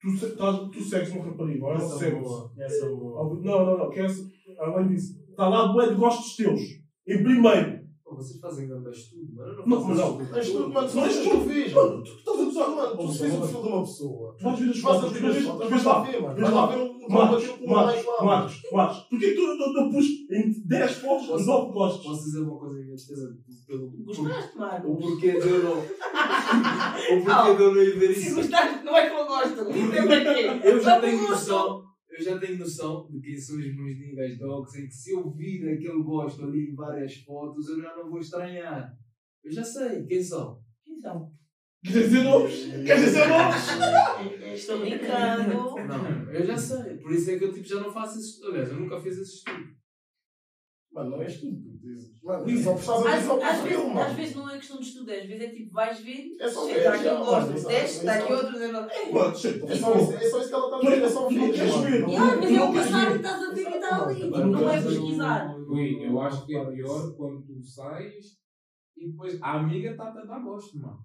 Tu, se- estás- tu segues uma rapariga, ela Essa segue boa. Essa boa. Não, não, não, que essa, além disso, está lá bué de gostos teus. Em primeiro. Pô, vocês fazem grande estudo, mano. Eu Não, faço mas não. estudo. Mas tu, mano, tu Não, não tu- tu vês, Mano, tu tu estás a gozar, Mano, tu vês o perfil de uma pessoa. Tu vais ver as fotos, as tu fotos, vais vais lá lá. ver, mano. Vais Vais lá. lá ver Marcos, o Marcos. Marcos, Marcos. Porquê que tu não pus em 10 fotos, Posso- 9 gostos? Posso dizer uma coisa em minha defesa? Pelo, Gostaste, o Marcos? porquê de eu não. o porquê de eu não ir ver Se isso. gostaste, não é que eu gosto. Isso é para quê? Eu já tenho noção. Eu já tenho noção de quem são os meus niggas dogs, em que se eu vir aquele gosto ali em várias fotos, eu já não vou estranhar. Eu já sei quem são. Quem são? Queres dizer nomes? Queres dizer nomes? Estou brincando. Não, eu já sei. Por isso é que eu tipo, já não faço esse estudo. Aliás, eu nunca fiz esse estudo. Mano, não és tu. tu dizes. Mano, isso só estás a ver Às, vezes, não é questão de estudo, às vezes é tipo, vais ver, É só ver, aqui já, um mano, gosto, desce, está aqui outro, dizendo, Mano, É é só isso que ela está a dizer. É só tu não ver, queres ver. Mas é não o queres pensar e ver. estás a ver que está ali. Tu Não é ver. pesquisar. Ui, eu acho que é pior quando tu sais e depois a amiga está a dar gosto, mano.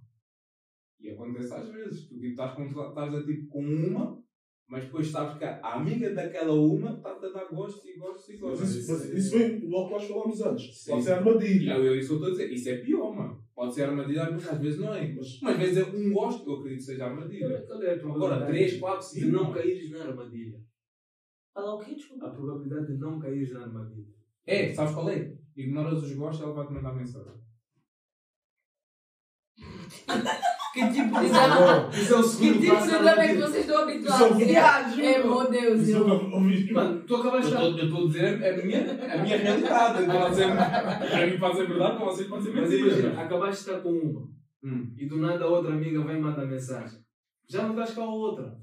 E acontece às vezes. Tu tipo, estás, com, estás a, tipo, com uma, mas depois sabes que a amiga daquela uma está-te a dar gostos e gostos e Mas gostos. isso, mas isso vem logo que nós falámos antes. Sim. Pode ser armadilha. eu, eu, isso eu estou a dizer. Isso é pior, mano. Pode ser armadilha, mas às vezes não é. Mas Mas às vezes é um gosto, eu acredito que seja armadilha. É a Agora, probabilidade 3, 4, 5. de não caíres na armadilha? Fala o quê? Desculpa. A probabilidade de não caíres na armadilha. É, sabes qual é? Ignoras os gostos, ela vai-te mandar mensagem. Que tipo de exame? Isso é o Que tipo de exame é que vocês estão Isso é habituados? Viagem. É, meu Deus. isso eu- ouvi. Mano, tu acabaste estou eu estou a dizer a minha, a minha realidade. Pode ser, para mim pode ser verdade, para vocês pode ser Mas imagina, mentira. acabaste de estar com uma Hum. e do nada a outra amiga vem e manda mensagem. Já não estás com a outra.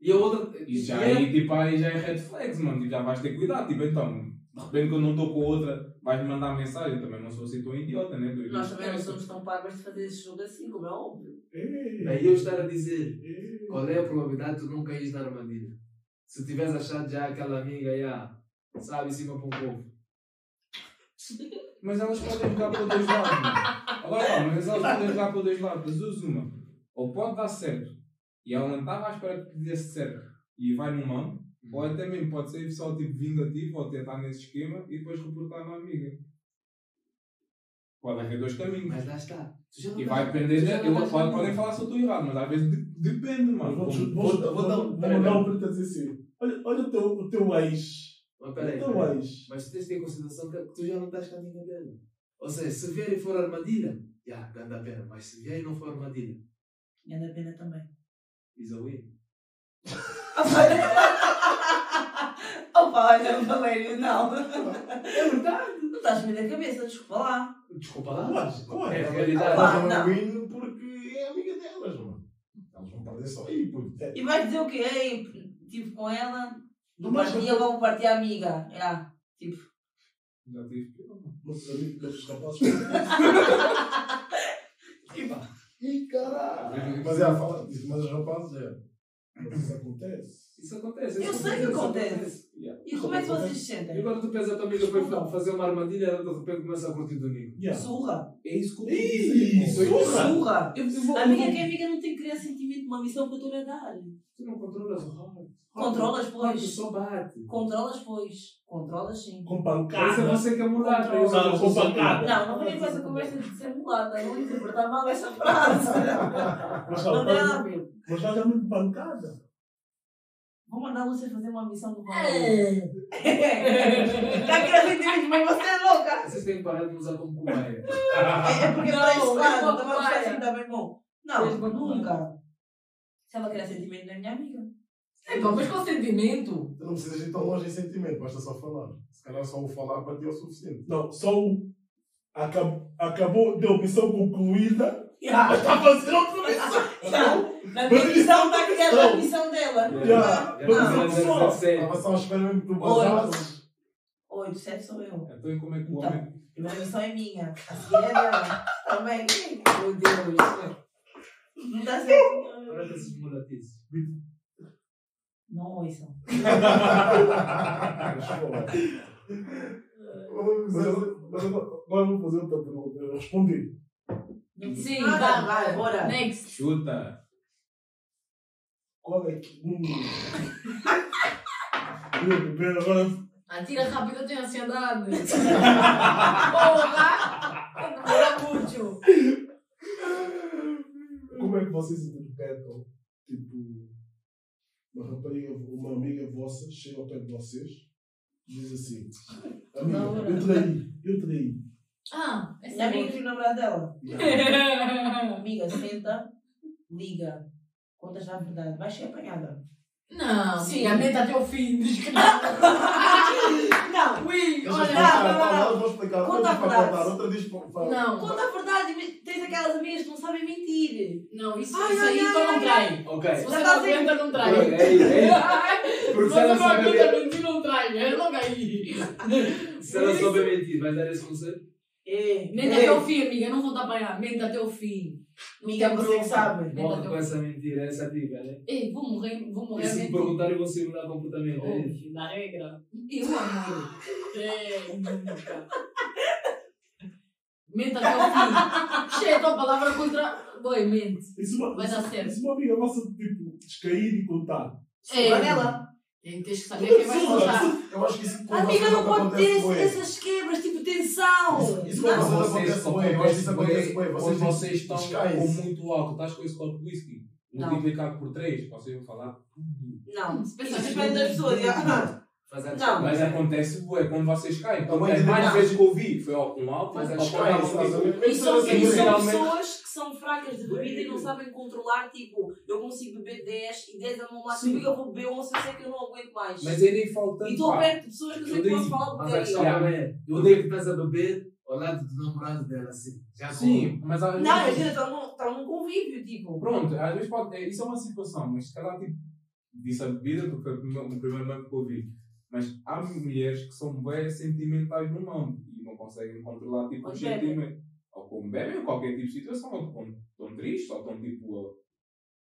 E a outra. E já e é- aí, tipo, aí já é red flags, mano. Tipo, já vais ter cuidado. Tipo, então, de repente, quando não estou com outra, vais-me mandar mensagem. Eu também não sou assim tão idiota, né? doido? Nós também não somos tão parvas de fazer esse jogo assim, como é óbvio. Ei, Daí eu estar a dizer ei. qual é a probabilidade de tu não caís na armadilha. Se tiveres achado já aquela amiga, já, sabe, em cima para um povo. Mas elas podem jogar para dois lados, mano. Agora, pá, mas elas podem jogar para dois lados. Das duas, uma. Ou pode dar certo e ela não estava à espera que desse certo e vai no mão. Ou até mesmo pode ser só tipo vingativo ou tentar nesse esquema e depois reportar na amiga. Pode haver dois caminhos. Mas lá está. Tu já não E vai depender de. já não Eu, pode, podem falar se eu estou errado, mas às vezes de- depende, mano. Vou, vou, vou- vou, vou dar- um a dizer assim. Olha, olha o, teu, o teu ex. Mas O peraí, teu peraí. ex. Mas tu tens de ter em consideração que tu já não estás com a amiga dela. Ou seja, se vier e for armadilha, já, dá a pena. Mas se vier e não for armadilha, E anda a pena também. is a win. Opa, olha, Valério, não. É verdade. Não estás me a cabeça, desculpa lá. Desculpa lá. Mas, claro. É a realidade. Ah, Elas não. win porque é amiga delas, mano. Elas vão perder só aí, puto. E vais dizer o quê? Ei, estive com ela, Não partia, vou partir a amiga. Já, tipo. Já tive pior, mano. Nossos amigos, nossos rapazes. Ih, caralho. Mas é, fala mas os rapazes é. Mas isso acontece. Isso acontece. Eu sei que acontece. Yeah. E como é que vocês se E sentem? agora tu pensas a tua amiga foi fa- fazer uma armadilha ela de repente começa a curtir do Nico. Yeah. Surra. É isso que eu a dizer. surra! Surra. Eu, eu vou, Amiga que é amiga não tem que criar sentimento, uma missão que eu estou a dar. Tu não controlas o. Controlas, pois. só bate. Controlas, pois. Controlas, sim. Com pancada. você que é mulata. eu Não, com pancada. Não, não vem com essa conversa de ser mulata. Não interpretar mal essa frase. Mas Não tem nada a mas, ver. mas nós é muito pancada. Vou mandar você fazer uma missão do Valério. Está criando sentimento, mas você é louca. Vocês têm que parar de usar como cobaia. É, é porque Não, para esse eu lado, vou estava a parar. assim, bem bom. Não, nunca. Se ela criar sentimento, não é minha amiga. É, pá, mas com sentimento. Não precisas ir tão longe em sentimento, basta só falar. Se calhar só o falar para ti é o suficiente. Não, só o. Acabou, acabou, deu missão concluída. Yeah. Está a fazer outra missão. Não, na minha missão não está a missão. a missão dela. Yeah. Não. Estava só à espera mesmo que tu Oi. Oito, sete sou eu. Então, e como é que o Então. homem. A primeira missão é minha. A seguinte é dela. Também. Meu Deus. Não está certo. Agora que esses mulatices. Não ouçam. Mas, mas agora agora eu vou fazer outra pergunta. Eu respondi. Sim, Ah, vá. vai, bora. Next. Chuta! Qual é que. Atira rápido, eu tenho ansiedade. Porra! Demora muito. Como é que vocês interpretam, tipo, uma rapariga, uma amiga vossa chega ao pé de vocês e diz assim: Amiga, eu traí, eu traí. Ah, essa Minha é amiga boa. tem o namorado dela. Amiga, senta, liga. Contas a verdade. Vai ser apanhada. Não, Sim. a meta até o fim. Não. Ui, olha. não, não, explicar. Conta Outra a diz para verdade. contar, outra diz para. Não, Conta a verdade. Tens aquelas amigas que não sabem mentir. não, isso, Ai, isso ai, aí então não ai, trai. Ok. Se você Já não tá aguenta, não É, trai. é, é. Porque Se ela você não aguenta mentir, mentir, não trai. É logo aí. se ela souber mentir, vai dar esse conselho? É. Mente até o fim, amiga. Não vou te apanhar. Mente até o fim. Amiga, você que sabe. Morre com essa mentira, essa dica, né? Ei, vou morrer, vou E morrer. a se me perguntarem, vão simular comportamento. É isso. Hoje, na regra. E o amor? É, nunca. Mente até ao fim. Cheia a tua palavra contra. Boy, mente. E se uma, Vai dar certo. e se uma amiga vossa, tipo, descair e contar? É, nela. Tem- Tens que saber quem vai contar. Eu acho que isso com A amiga vocês não pode ter essas quebras, tipo tensão. Isso- Não, vocês, acontece eu acho que isso acontece bué. quando Vocês- vocês estão com muito álcool, estás com esse copo de whisky, multiplicado por 3, vocês vão falar. Não, Se pensar depende das pessoas. Não. Mas acontece, bué, quando vocês caem. Quando Também as mais não. vezes que eu ouvi foi ó, com álcool, Mas com caem, E são, pessoas que são fracas de bebida e não sabem controlar, tipo, eu consigo beber 10 e 10 é o meu máximo, Sim. porque eu vou beber 11 eu sei que eu não aguento mais. Mas é nem faltando. e estou perto de pessoas que eu sei que posso falar também é, Eu dei- devo estás a beber ao lado do namorado dela, assim. Já Sim, mas às Não, vezes- imagina, está num, tá num convívio, tipo. Pronto, às vezes pode. é, isso é uma situação, mas se calhar tipo, disse a bebida, porque foi o primeiro banco que eu ouvi. Mas há mulheres que são bem sentimentais no mambo e não conseguem controlar tipo, os sentimentos. Ou como bebem, ou qualquer tipo de situação, ou estão, estão tristes, ou estão tipo,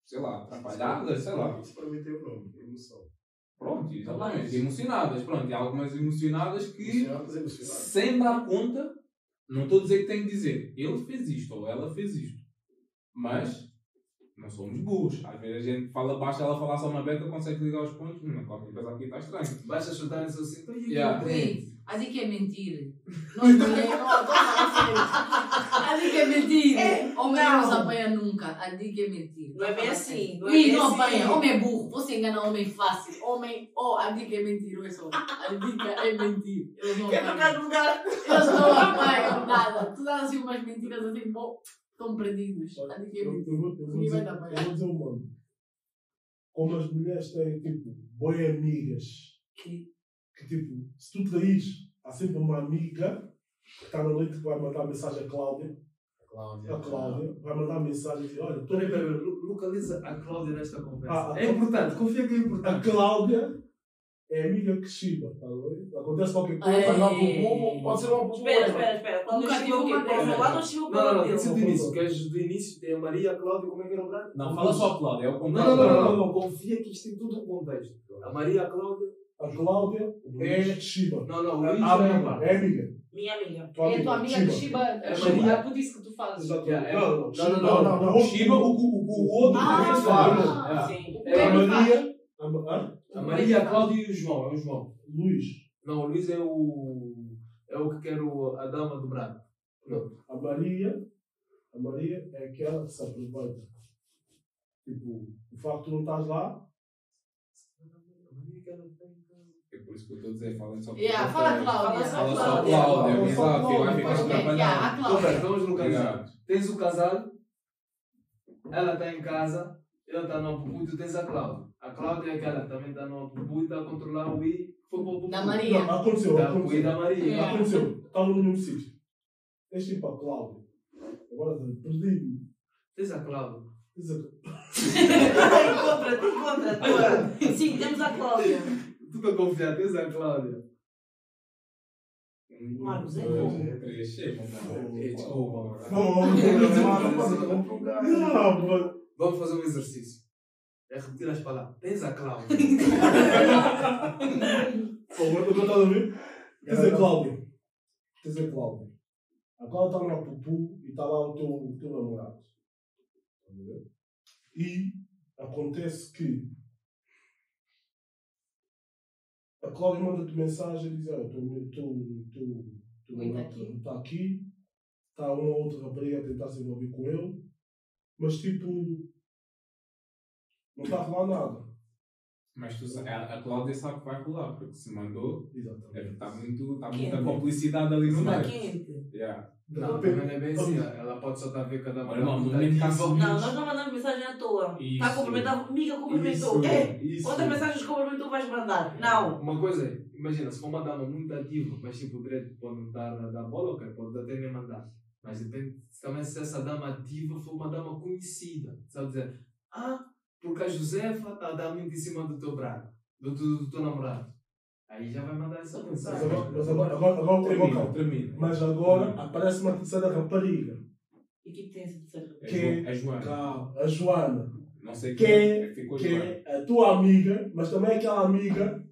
sei lá, atrapalhadas, sei lá. Isso para mim tem o nome, emoção. Pronto, exatamente. Mas- Emocionadas, pronto. E há algumas emocionadas que, Emocionadas, emocionadas. sem dar conta, não estou a dizer que tem que dizer, ele fez isto ou ela fez isto. Mas não somos burros. Às vezes a gente fala baixo, ela falar só uma beca, consegue ligar os pontos. Hum, qualquer coisa aqui está estranho. Basta chutar isso assim, então e Yeah. aquilo Wait, a dica é mentir. Não, estou a falar sério. A dica é mentir. É, Homem não. não nos apanha nunca. A dica é mentir. Não é bem assim, não é não assim. apanha. Homem é burro. Você engana homem fácil. Homem, oh, a dica é mentir. Olha só. A dica é mentir. Eles não Quer trocar de lugar? Eles não apanham nada. Tu dás assim umas mentiras assim, bom, estão perdidos. A dica é Eu, eu vou, eu dizer, te eu apanhar. vou dizer um nome. Como as mulheres têm, tipo, boi amigas, Que- que, tipo, se tu traís, há sempre uma amiga que está na noite que vai mandar mensagem à Cláudia. Cláudia. A Cláudia vai mandar mensagem e dizer: Olha, estou Peraí, peraí, peraí, localiza a Cláudia nesta conversa. Ah, ah, é importante, confia que é A importante. Cláudia é amiga que chiba, tá? Acontece qualquer coisa. É. Mas não, bubu, pode ser uma bubu. Espera, espera, espera. Quando Nunca o tive uma Para o meu coisa. ou chego Não, para não, o não, tem que do início. Queres do início? Tem a Maria, a Cláudia, como é que era o braço? Não, fala só Cláudia, é o Não, contrário. não, não, não, não, não, confia que isto tem tudo um contexto. A Maria, a Cláudia. A Cláudia é chiba. Não, não, o É Luís amiga. é. É amiga. Minha amiga. Tua É a tua amiga que Chiba. chiba. É. É por isso que tu fazes. É- Não, não, não, Não, não, não. O Shiba, o, o, o outro também ah, faz. Sim. É A a Maria. A? A Maria, a Cláudia e o João. É o João. Luís. Não, o Luís é o. É o que quer o, a dama do branco. Não. A Maria. A Maria é aquela que se aproveita. Tipo, o facto de tu não estás lá. É por isso que eu estou a dizer, falem só Yeah, fala Cláudia. Fala Fala só Cláudia. Exato, e vai ficar a atrapalhado. Então, vamos localizar. Obrigado. Tens o casal, ela está em casa, ele está no Apupu e tu tens a Cláudia. A Cláudia é aquela que também está no Apupu e está a controlar o I, foi para o Apupu. Da Maria. Não, aconteceu, Da aconteceu. da Maria. Yeah. Aconteceu. Estava no mesmo sítio. Tens tipo a Cláudia. Agora perdi-me. Tens a Cláudia. Tens a- Encontra, te encontra. tua. Sim, temos a Cláudia. Tu para confiar, tens a Cláudia. Marcos, é bom. Desculpa, mano. Não, mas. Vamos fazer um exercício. É repetir as palavras. Tens a Cláudia. Pô, agora estás a ver? Tens a Cláudia. Tens a Cláudia. A Cláudia está no Pupu e está lá o teu, o teu namorado. Estás a ver? E acontece que a Cláudia manda-te mensagem e diz: Olha, o teu, tá namorado está aqui, está uma outra rapariga a tentar se envolver com ele, mas tipo, não está a falar nada. Mas tu, a, a Cláudia sabe que vai rolar, porque se mandou, é Exatamente. porque está muito, está Quente. muita complicidade ali no Está meio. quente. Yeah. Não, também não é bem assim. Ela pode só estar a ver cada Olha, não, no momento que Não, nós não mandamos mensagem à toa. Está a cumprimentar, amiga cumprimentou. Isso, Quer? isso. Quantas mensagens de cumprimento vais mandar? Não. Uma coisa é, imagina, se for uma dama muito ativa, mas tipo, o direito pode não estar a dar bola, ok, pode até nem mandar. Mas depende também se essa dama ativa for uma dama conhecida. Sabe dizer, ah, porque a Josefa está a dar muito em cima do teu braço, do, do, do teu namorado. Aí já vai mandar essa mensagem. agora, mas agora, agora, agora, agora, Termina, calma. termina. Mas agora aparece uma terceira rapariga, E o que tem essa terceira? É que- é Joana. calma, a Joana, Não sei que- quem ficou que Joana. é a tua amiga, mas também é aquela amiga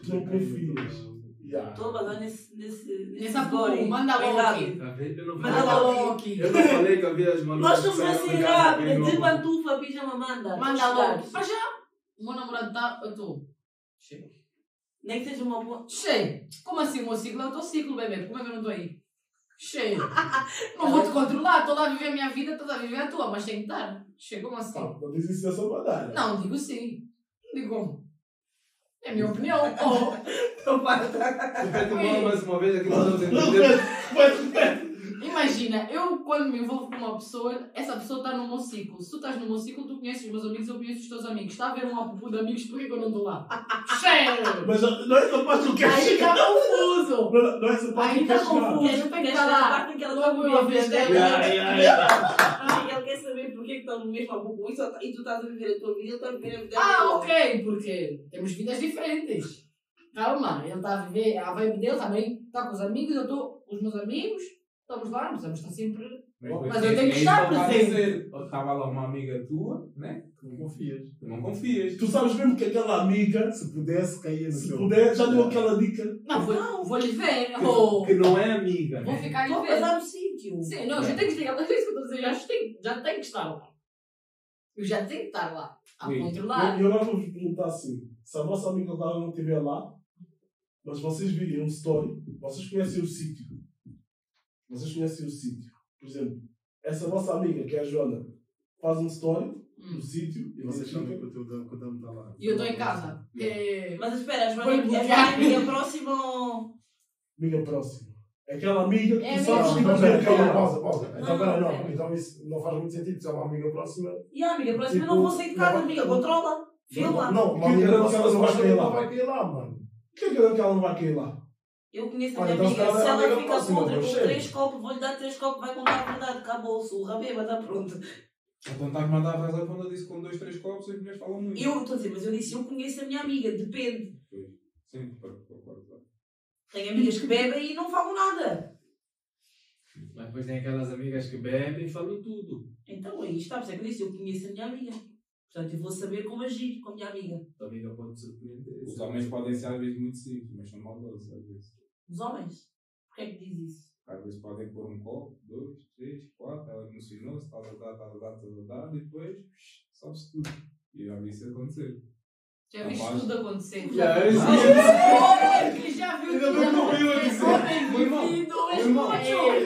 que tu não confias. Yeah. Estou a basar nesse. nesse. Nessa porra, manda É logo aqui. Tá vendo? Eu não Manda lá. Logo aqui. eu não falei que havia as malucas. Nós saíram assim que De não- pantufa, pijama, manda. Manda Todos logo. Mas já, o meu namorado está. Eu estou. Chega. Nem que seja uma boa. Cheio. Como assim o meu ciclo? É o teu ciclo, bebê. Como é que eu não estou aí? Cheio. Não vou te controlar. Estou lá a viver a minha vida, estás a viver a tua, mas tem que estar. Chega, como assim? Tá, não diz isso dessa maneira. Não, digo sim. Digo. É a minha opinião. Oh, Repete mal mais uma vez aqui nós vamos entender. imagina, eu quando me envolvo com uma pessoa, essa pessoa está no meu ciclo. Se tu estás no meu ciclo, tu conheces os meus amigos, eu conheço os teus amigos. Está a ver um apupu de amigos, por que eu não estou lá? Cheio! Mas não é essa parte que eu quero Aí chegar. está confuso! Não, não é essa parte Aí que eu está quero chegar. confuso. Eu chegar à lá. parte que ela Não está é a vez dela. Ele quer saber porque é que estão no mesmo abuco e, só- e tu estás a viver a tua vida e ele está a viver a vida Ah, ok, porque temos vidas diferentes. Calma, ele está a viver a vibe dele também, está com os amigos, eu estou com os meus amigos, estamos lá, mas vamos estar sempre. depois Mas eu é- tenho que é estar presente. Estava lá uma amiga tua, né? Tu não confias. Tu não confias. Tu sabes mesmo que aquela amiga, Se pudesse, caía no se seu. puder, já deu aquela dica. Não, vou, vou lhe ver. Oh, Que não é amiga, vou né? ficar Estou lhe a ver. passar no sítio. Sim, não, já tenho que estar. É isso que eu estou a dizer, já tenho, já tenho que estar lá. Eu já tenho que estar lá. A Sim. controlar. E eu agora vou-vos perguntar assim: se a vossa amiga agora não estiver lá, mas vocês virem um story, vocês conhecem o sítio. Vocês conhecem o sítio. Por exemplo, essa vossa amiga, que é a Joana, faz um story Hum. do sítio E vocês sabem que o teu que o Damo está lá. E eu estou em casa. É... Mas espera, a Joana é bloquear. a amiga próxima ou. amiga próxima. Aquela amiga que É tu sabes que Não, é calma, aquela. pausa, pausa. Então, Não, pera, não. Então isso não faz muito sentido. Se é uma amiga próxima. E a amiga próxima Tipo, não vou sair de casa, amiga, controla. Filma. Não, uma amiga próxima que ela não vai cair lá. não vai cair lá, que é que ela não vai cair lá? Eu conheço a minha então amiga. se Se é a ela amiga fica contra meu com três copos, vou-lhe dar três copos, vai contar a verdade. Acabou, surra bêbada, pronto. Então estás-me a dar razão quando eu disse que com dois, três copos as mulheres falam muito. Eu estou a dizer, mas eu disse, eu conheço a minha amiga, depende. Sim, claro, claro. Tenho amigas que bebem e não falam nada. Mas depois tem aquelas amigas que bebem e falam tudo. Então aí está, por isso é que eu disse, eu conheço a minha amiga. Portanto, eu vou saber como agir com a minha amiga. A amiga pode surpreender. Os homens podem ser às vezes muito simples, mas são maldosos às vezes. Os homens? Porquê é que diz isso? Às vezes podem pôr um copo, dois, três, quatro, ela emocionou-se, está a dar, está a dar, está a dar, e depois psh, sabe-se tudo. E eu já vi isso acontecer. Já viste Rapaz. tudo acontecer. Já, eu Ah, que já viu tudo acontecer.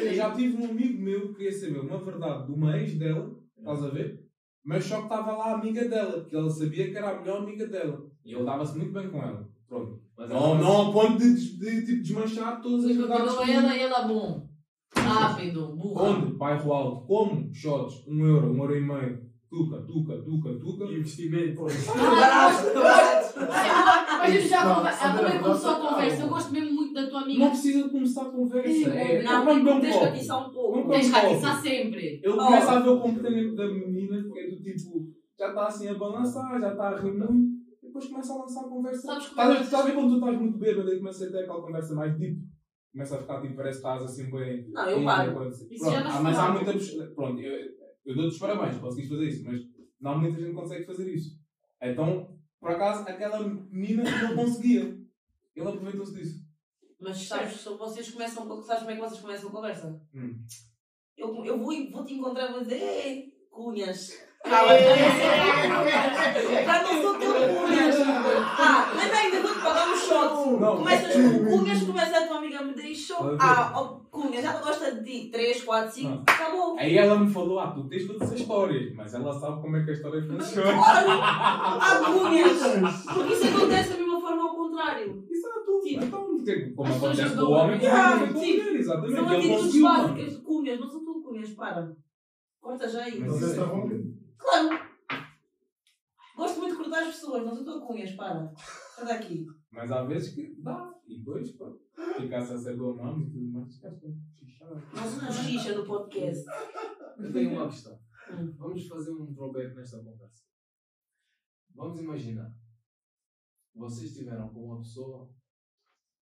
eu já tive um amigo meu que queria saber uma verdade de uma ex dela, estás a ver? Mas só que estava lá a amiga dela, porque ela sabia que era a melhor amiga dela. E ele dava-se muito bem com ela. Pronto. Mas Não, ela- não a ponto de, des- de, tipo, desmanchar todas as verdades. controlou que- ela e ela, bom. Rápido, burra. Onde? Bairro Alto. Como? Shots. Um euro, um euro e meio. Tuca, tuca, tuca, tuca. Investimento. Ah, eu eu Ah, Mas eu já Não, começou a conversa. não. Eu gosto mesmo muito da tua Não amiga. precisa de começar a conversa. É, Não, beber um tens que atiçar um pouco. Tens que atiçar sempre. Ele Oh. começa a ver o comportamento da menina, porque é do tipo, já está assim a balançar, já está a rir muito, e depois começa a lançar a conversa. Sabes como Estás a é ver- que- estás a ver quando tu estás muito bêbado e começa a ter aquela conversa mais deep? Começa a ficar tipo, parece que estás assim bem. Não, eu paro. Isso Pronto, já não ah, mas há muita. Pronto, eu, eu dou-te os parabéns, conseguiste fazer isso, mas não muita gente consegue fazer isso. Então, por acaso, aquela menina não conseguia. Ele aproveitou-se disso. Mas sabes, vocês começam, sabes como é que vocês começam a conversa? Hum. Eu, eu vou, vou te encontrar e vou dizer, cunhas. Já não sou teu cunhas. Ah, mas ainda pagar um shot. Começas com cunhas, começa a tua amiga me. Ok. Ah, oh, cunhas, já não gosta de ti. 3, 4, 5, Não. acabou. Aí ela me falou: ah, tu tens todas essas histórias, mas ela sabe como é que a história funciona. Claro, há cunhas. Porque isso acontece da mesma forma ao contrário. Exato. Sim. Então, porque como As pessoas acontece com o homem, também acontece com a Sim. mulher, exatamente. São atitudes básicas de cunhas, não são tudo cunhas, para. Corta já aí. Mas isso é- está bom. Claro. Gosto muito de cortar as pessoas, não sou tua cunhas, para. Sai daqui. Mas há vezes que dá. E depois, pô, fica-se a ser bom nome e tudo mais. Ficaste com xixada. Nós não xixa no podcast. Eu tenho uma questão. Hum. Vamos fazer um drawback nesta conversa. Vamos imaginar. Vocês estiveram com uma pessoa.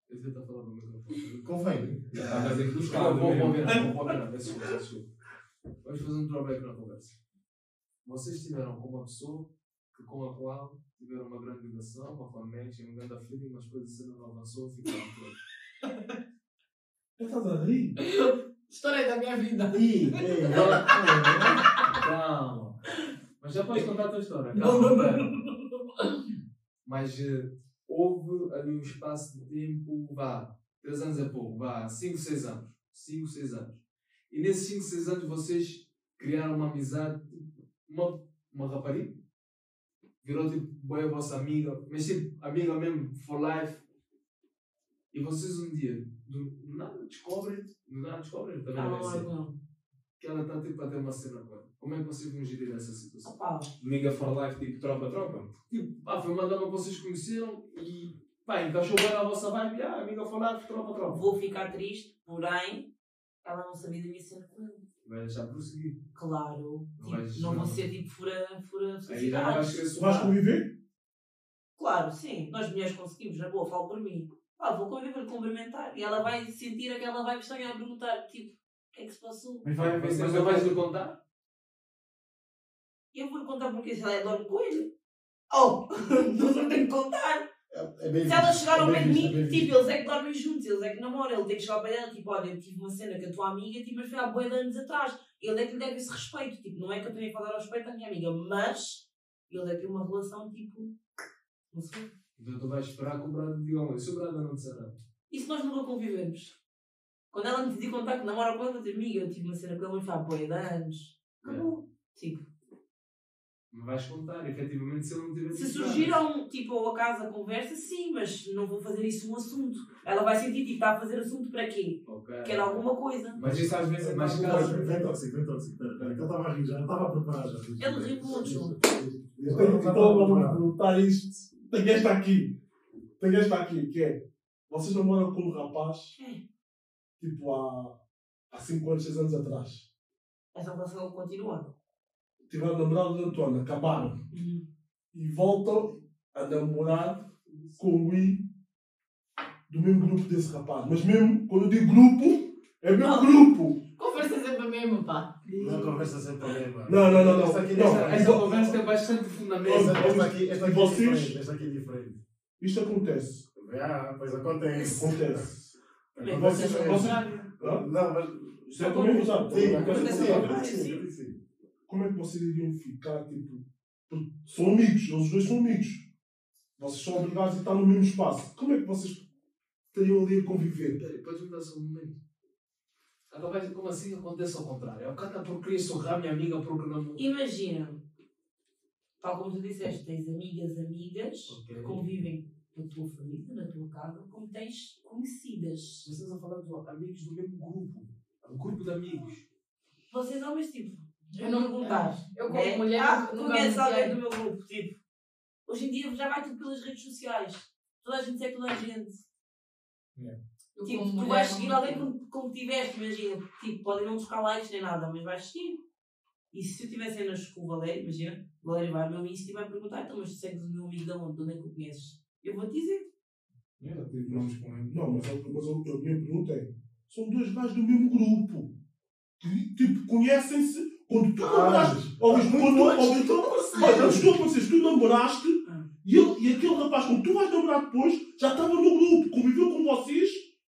Eu devia estar falando no microfone. Convém. Está a fazer desculpa. Vamos fazer um drawback na conversa. Vocês estiveram com uma pessoa que com a qual tiveram uma grande ligação, uma connection, um grande feeling, mas depois a cena não avançou, ficaram todos. Estás a rir? História da minha vida. Ih. Calma. Mas já podes contar a tua história. Calma. Mas eh, houve ali um espaço de tempo, vá, 3 anos é pouco, vá, 5, 6 anos. 5, 6 anos. E nesses 5, 6 anos vocês criaram uma amizade, uma, uma rapariga, virou tipo, boa a vossa amiga, mas tipo, amiga mesmo, for life. E vocês um dia, do do nada descobrem, do nada descobrem, também Ah, não vai não, ser, não. que ela está tipo a ter uma cena com ela. Como é que vocês vão gerir essa situação? Opa, Nigga for life, tipo tropa, tropa. Tipo, ah, foi uma dama que vocês conheceram e pá, encaixou bem na vossa vibe, ah, amiga falar, tropa, tropa. vou ficar triste, porém, ela não sabia da minha cena com ele. Vai deixar prosseguir. Claro. Não Tipo, vais- não vou não. ser tipo fura, fura Aí já não vais conviver? Claro, sim. Nós mulheres conseguimos, na boa, falo por mim. Ah, vou conviver, cumprimentar. E ela vai sentir aquela vibe estranha a perguntar, tipo, o que é que se passou? Mas vai Mas, mas sempre não vais lhe contar? Eu vou-lhe contar porque se ela é com ele. Oh, não tenho que contar. É bem Se ela visto, chegar ao é pé de é mim, visto. tipo, eles é que dormem juntos, eles é que namoram, ele tem que chegar ao pé dela, tipo, olha, eu tive uma cena com a tua amiga, tipo, mas foi há boia de anos atrás. Ele é que lhe deve esse respeito, tipo, não é que eu tenha que falar ao respeito à minha amiga, mas ele é que tem uma relação, tipo, não sei. Então tu vais esperar que o Brado diga um. Se o Brado não disser nada. E se nós nunca convivemos? Quando ela me decidir contar que namora com digo, amiga, eu tive uma cena com ele, mas foi há boia de anos. Acabou. Tipo, Mas vais contar, efetivamente, se ele não tiver se surgir um, tipo, ao acaso a conversa, sim, mas não vou fazer isso um assunto. Ela vai sentir, tipo, está a fazer assunto para quê? Ok. Quer alguma coisa. Mas isso às vezes é Mas mais caso. Vem tóxico, vem tóxico. Espera, espera, que ele estava a rir já, estava a preparar já. Ele riu muito. Então, então vamos perguntar isto. Tem esta aqui. Tem esta aqui, que é. Vocês namoram com um rapaz, É. tipo, há, há 5 anos, 6 anos atrás. Essa relação continua. Tiveram namorado de Antônio, acabaram. E voltam a namorar com o I do mesmo grupo desse rapaz. Mas mesmo, quando eu digo grupo, é mesmo Não. grupo. Conversa sempre mesmo, pá. Não conversa sempre a mesma. Não, não, não, não. Esta aqui, Não. esta, Essa esta, conversa tem bastante fundamento. esta, esta aqui, esta aqui é Vocês- diferente. Esta aqui é diferente. Isto acontece. Ah, pois acontece. Acontece. Acontece vocês- vocês- Não, mas. Isto é também usado. Sim, Acontece sim, sim. Como é que vocês iriam ficar, tipo... São amigos, eles dois são amigos. Vocês são obrigados a estar no mesmo espaço. Como é que vocês estariam ali a conviver? Peraí, podes mudar só um momento. Agora, como assim acontece ao contrário? É o cara porque queria sorrar minha amiga porque não. Imagina, tal como tu disseste, tens amigas, amigas Ok. que convivem na tua família, na tua casa, como tens conhecidas. Mas estás a falar de amigos do mesmo grupo. Um grupo de amigos. Vocês homens, tipo, Eu não não- perguntar. Eu como né? mulher ah, me alguém do meu grupo, tipo. Hoje em dia já vai tudo pelas redes sociais. Toda a gente segue toda a gente. Eu Tipo, tu vais não seguir me alguém como, como tiveste, imagina. Tipo, podem não buscar likes nem nada, mas vais seguir. E se eu tiver cenas com o Valério, imagina, o Valério vai ao meu Insta e vai perguntar, então, mas tu segues o meu amigo de onde? De onde é que o conheces? Eu vou te dizer. Com ele. Não, mas, a- mas a, a minha pergunta é: são dois gajos do mesmo grupo. Que, tipo, conhecem-se quando tu Ah, namoraste. Ou mas quando muito tu. antes ou de tu- tu Olha, eu estou a dizer, tu namoraste Ah. e, ele, e aquele rapaz com que tu vais namorar depois já estava no grupo, conviveu com vocês,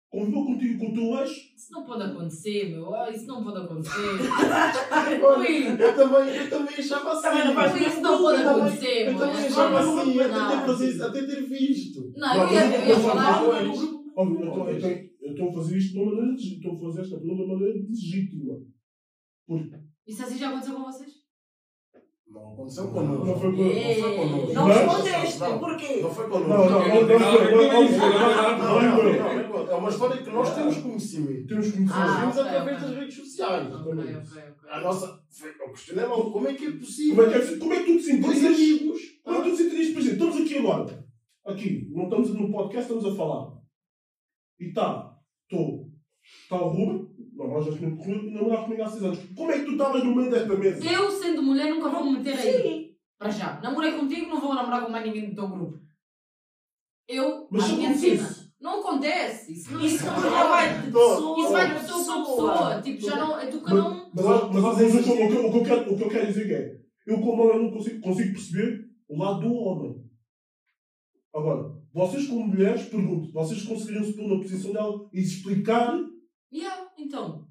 conviveu contigo e com o teu ex. Isso não pode acontecer, meu. Ah, Isso não pode acontecer. Olha, Eu também, eu também achava assim. Também não faz isso não pode Eu também- acontecer, Eu meu. também achava assim, até ter, visto. Não, eu ia, eu falar. Eu eu eu estou a fazer isto de uma maneira legítima. Estou a fazer esta pergunta de uma maneira legítima. Porque Isso assim já aconteceu com vocês? Não aconteceu connosco. Não foi com- Não respondeste, Não. porquê? Não foi Não, connosco. não, não, não, não, não, É uma história que nós temos conhecimento. Temos. Ah, Nós vimos através das redes sociais. A nossa. Eu questionei logo como é que é possível. Como é que, é- como é que tu te Dois sentirias? amigos. Como é que tu te sentirias? Por exemplo, estamos aqui agora. Aqui, não estamos no podcast, estamos a falar. E tá, estou. Está o Ruben, não, nós já tínhamos corrido e namoraste comigo há 6 anos. Como é que tu estavas no meio desta mesa? Eu, sendo mulher, nunca vou me meter aí. Sim. Para já. Namorei contigo, não vou namorar com mais ninguém do teu grupo. Eu, Mas a minha cena. Não acontece. Isso não Isso não- vai de pessoa Isso vai de pessoa para pessoa. Tipo, já não. É tu que não. Mas, mas, mas, mas o, que, o, que, que eu quero, o que eu quero dizer é, eu como homem não consigo, consigo perceber o lado do homem. Agora, vocês como mulheres, pergunto, vocês conseguiriam se pôr na posição dela e explicar então.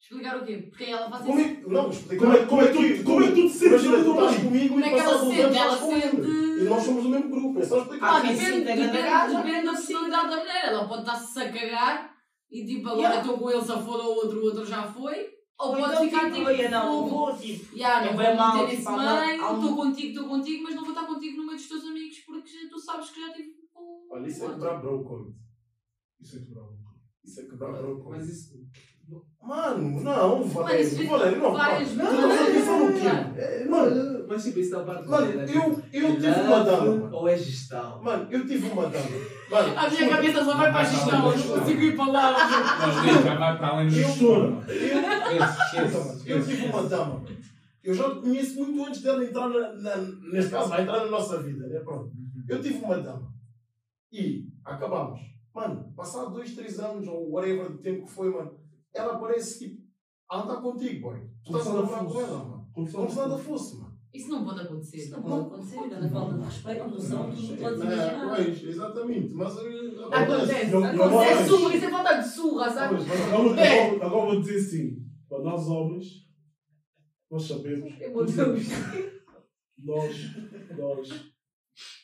Explicar o quê? Porque ela faz Como isso. é, não, explicar. como é, como é, que, tu, como é que tu te sentes ali tu estás comigo Como e é que ela uns sente? anos Ela estás comigo. sente- E nós somos do mesmo grupo, é só explicar. Ah, depende, tem depende, depende da personalidade da mulher. Ela pode estar-se a cagar e tipo, agora Yeah. estou com ele, se for o outro, o outro já foi. Ou, Ou pode então, ficar tipo, tipo. não, vou, tipo. Yeah, não É vou mal, tipo, meio, um- estou contigo, estou contigo, mas não vou estar contigo no meio dos teus amigos porque tu sabes que já tive Olha, isso é quebrar bro code. Isso é que bravo. Isso é quebrar code. Mas isso. Mano, não, Valério, isso Valério, não. várias. Não, não, Yeah. quê? É, Mano, Mas tipo, isso da parte mano, dele, é eu, tipo, eu tive uma dama. Ou é gestão? Mano, eu tive uma dama. Mano, A minha cabeça só vai para a gestão, eu não consigo ir para lá. Não, gente, já vai para além do Eu- choro. eu, tive uma dama. mano. Eu já te conheço muito antes dela entrar na, na- neste caso, vai entrar na nossa vida, né? Pronto. Eu tive uma dama. E acabamos. Mano, passado dois, três anos, ou whatever de tempo que foi, mano, ela parece tipo, ela está contigo, boy. Tu estás a namorar com ela, mano. Como se nada fosse, mano. Isso não pode acontecer. Isso não pode acontecer, grande falta de respeito, noção, tu não podes É, imaginar. pois, exatamente. Mas eh, Acontece, acontece. É surra, isso é falta de surra, sabe? Mas agora, É. vou dizer assim: para nós homens, nós sabemos. Meu Deus. Nós, nós,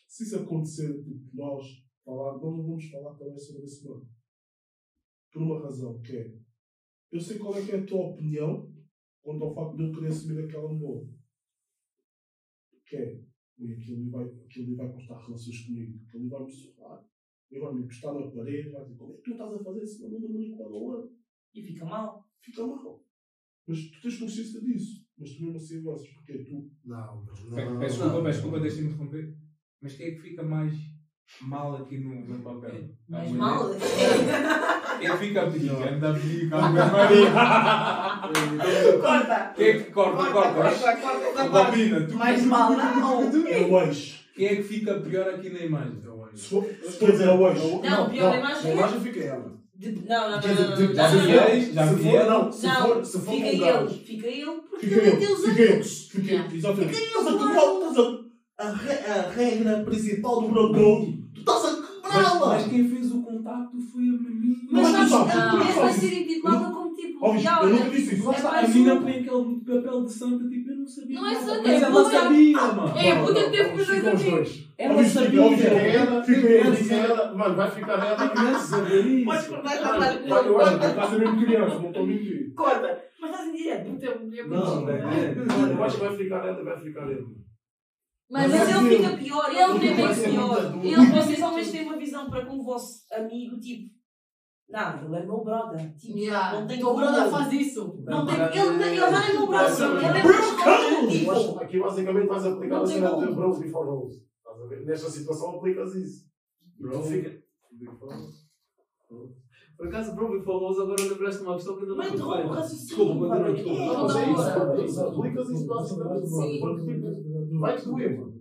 se isso acontecer, tipo, nós falar, nós não vamos falar também sobre esse mano. Por uma razão, que é, eu sei qual é que é a tua opinião quanto ao facto de eu querer assumir aquela mulher. Que é, "Ui, aquilo ali vai, aquilo vai cortar relações comigo, aquilo vai me surrar, ele vai me encostar na parede, vai dizer, como é que tu estás a fazer isso? Não, não, não, não, E fica mal. fica mal. Mas tu tens consciência disso, mas tu mesmo assim avanças, porque tu Não, mas não. Peço desculpa, peço desculpa, deixa-me interromper. Mas quem é que fica mais mal aqui no, no papel? A Mas mulher? mal. Quem é que fica pior? É da pica, a mulher vai- Corta. Quem é que corta, corta? corta. Mais mal, não. é o ex. Quem é que fica pior aqui na imagem? Se for, se for dizer o ex. Não, pior a imagem Na é- imagem fica ela. De- Não, não, não, dizer, não, não, Já não, vi não. ex, já Se vi for, ela. não, se for, se for fica com ele, gajo. fica ele, porque Fica ele ele, tem os fica ele, amigos. fica ele, exatamente. Fica ele, Estás a a, a, a regra principal do Brocão. Tu estás a Mas, quebrá-la. mas quem fez o contacto foi a menina. Mas Mas tu sabes, não, tu esse vai ser intitulado como tipo, Óbvio, eu olha, nunca disse isso. É está, a menina põe aquele papel de santa, tipo, eu não sabia. Não é santa, Mas é ela puta. sabia, mano. É, puta que teve com os dois Ficam os amigos. dois. Ela sabia. óbvio, Fica ela, Fica fica ele. fica ela. Mano, vai ficar ela. Criança saber isso. Essa Olha, acho tu estás a mesmo criança, não estou a mentir. Corta. Mas estás em direto. Puta, mulher Não, muito é. Mano, eu acho que vai ficar ela e vai ficar ele. Mas Mas ele fica pior, Ele nem ser pior. Ele, vocês homens têm uma visão para com o vosso amigo, tipo, não, ele é meu brother. Tipo, Yeah. não tem Teu como. brother faz isso. Não tem, ele, ele nem é meu brother, ele é meu Eu tipo. aqui basicamente vais aplicar Não a cena de bros before hoes. Estás a ver? Nesta situação aplicas isso. Bro. Fica. Por acaso, bro, me falou agora lembraste uma questão que ainda não o foi. raciocínio. Desculpa. É, Não, é isso. É. Aplicas isso basicamente. Sim. Porque, tipo, vai-te doer, mano.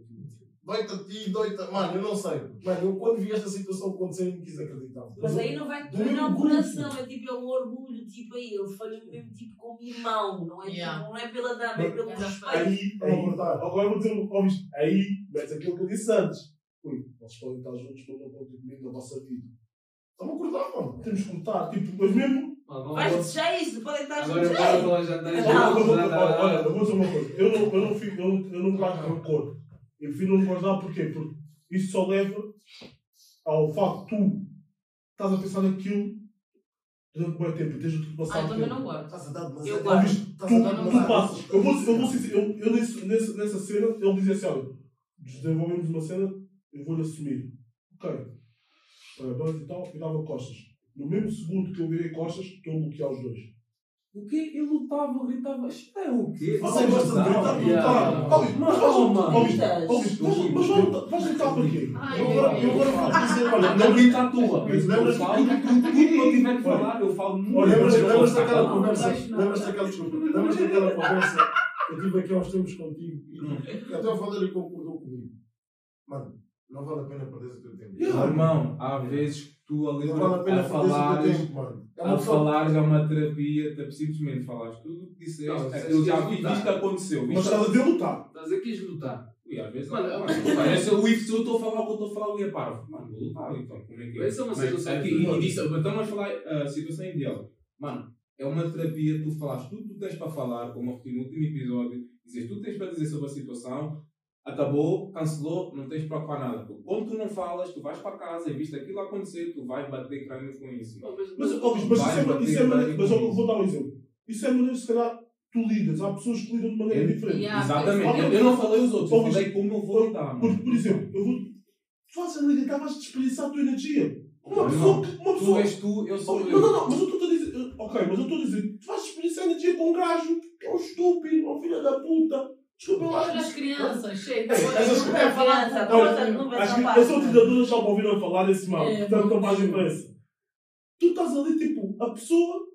Dói-te a ti, dói-te. Mano, eu não sei. Mano, eu quando vi esta situação acontecer, não quis acreditar. Mas aí não vai Do doer grupo. coração, é tipo, é um orgulho, tipo aí, ele falha mesmo tipo como irmão, não é, Yeah. tipo, não é pela dama, é pelo Mas- respeito. Aí, aí, cortar. agora eu vou dizer, óbvio, aí, metes aquilo que eu disse antes. Ui, vocês podem estar juntos, mas não podem comigo na vossa vida. Estamos a cortar, mano. Temos que cortar, tipo, mas mesmo. Deixar isso, podem estar Agora juntos. bora o jantar. Não. Olha, eu vou- dizer uma coisa. Eu não, eu não, fico, eu não, eu não guardo rancor. Eu prefiro não guardar porquê? Porque isso só leva ao facto de tu estás a pensar naquilo durante muito tempo e tens de Ah, passar eu também não guardo. Estás a dar Eu guardo. Tu, tu passas. Eu vou, eu vou ser, eu, eu nesse, nessa cena, ele dizia assim: olha, desenvolvemos uma cena, eu vou-lhe assumir. Ok. Parabéns e tal, e dava costas. No mesmo segundo que eu virei costas, estou a bloquear os dois. O quê? Ele lutava, gritava. Isto é o quê? Você gosta de gritar, tá. Óbvio, mas vais oh, vais gritar para quê? Ai, Eu agora vou dizer, olha, Não grita à toa. Mas Eu lembras- falo tudo que eu tiver que falar. Eu falo muito. Olha, lembras, Eu lembras falo, daquela conversa? não, não. Lembras daquela, desculpa, lembras daquela conversa eu tive aqui uns tempos contigo e até o Valério concordou comigo. Mano, não vale a pena perder o teu tempo. Irmão, há vezes que tu ali Não vale a pena a falar. o teu tempo, mano. É uma A falares é uma terapia, tu simplesmente falaste tudo o que disseste, Não, eu já que vi, isto aconteceu. Mas estás a dizer lutar. Estás aqui a lutar. e às vezes. Mano, Mano, parece o se eu estou a falar o que eu estou a falar, o é parvo. Mano, vou lutar então. Como é que é? Essa é uma situação aqui, e, disse, então vamos falar a situação ideal. Mano, é uma terapia, tu falas tudo que tu tens para falar, como eu repeti no último episódio, dizes tudo que tens para dizer sobre a situação, acabou, cancelou, não tens de preocupar nada. Porque quando tu não falas, tu vais para casa e viste aquilo acontecer, tu vais bater crânio com isso. mano. Mas, óbvio, mas isso Vai é, bater isso é mas eu isso. vou dar um exemplo. Isso é maneiro, se calhar, tu lidas. Há pessoas que lidam de maneira É, diferente. Yeah. Exatamente. Eu, eu não falei os outros, eu falei como eu vou lidar. Porque, por exemplo, eu vou. Tu fazes a liga, estavas a desperdiçar a tua energia. Uma Não, pessoa que. Uma Tu pessoa. és tu, eu sou Oh, eu. Não, não, não, mas eu estou a dizer. Ok, mas eu estou a dizer. Tu vais desperdiçar energia com um gajo que é um estúpido, um filho da puta. Desculpa lá. Olha as crianças, chega. essas Não é criança, Olha, porta, não que salvar. eu sou utilizador já me ouviram falar desse mal. É, Portanto, não faz diferença. Tu estás ali, tipo, a pessoa.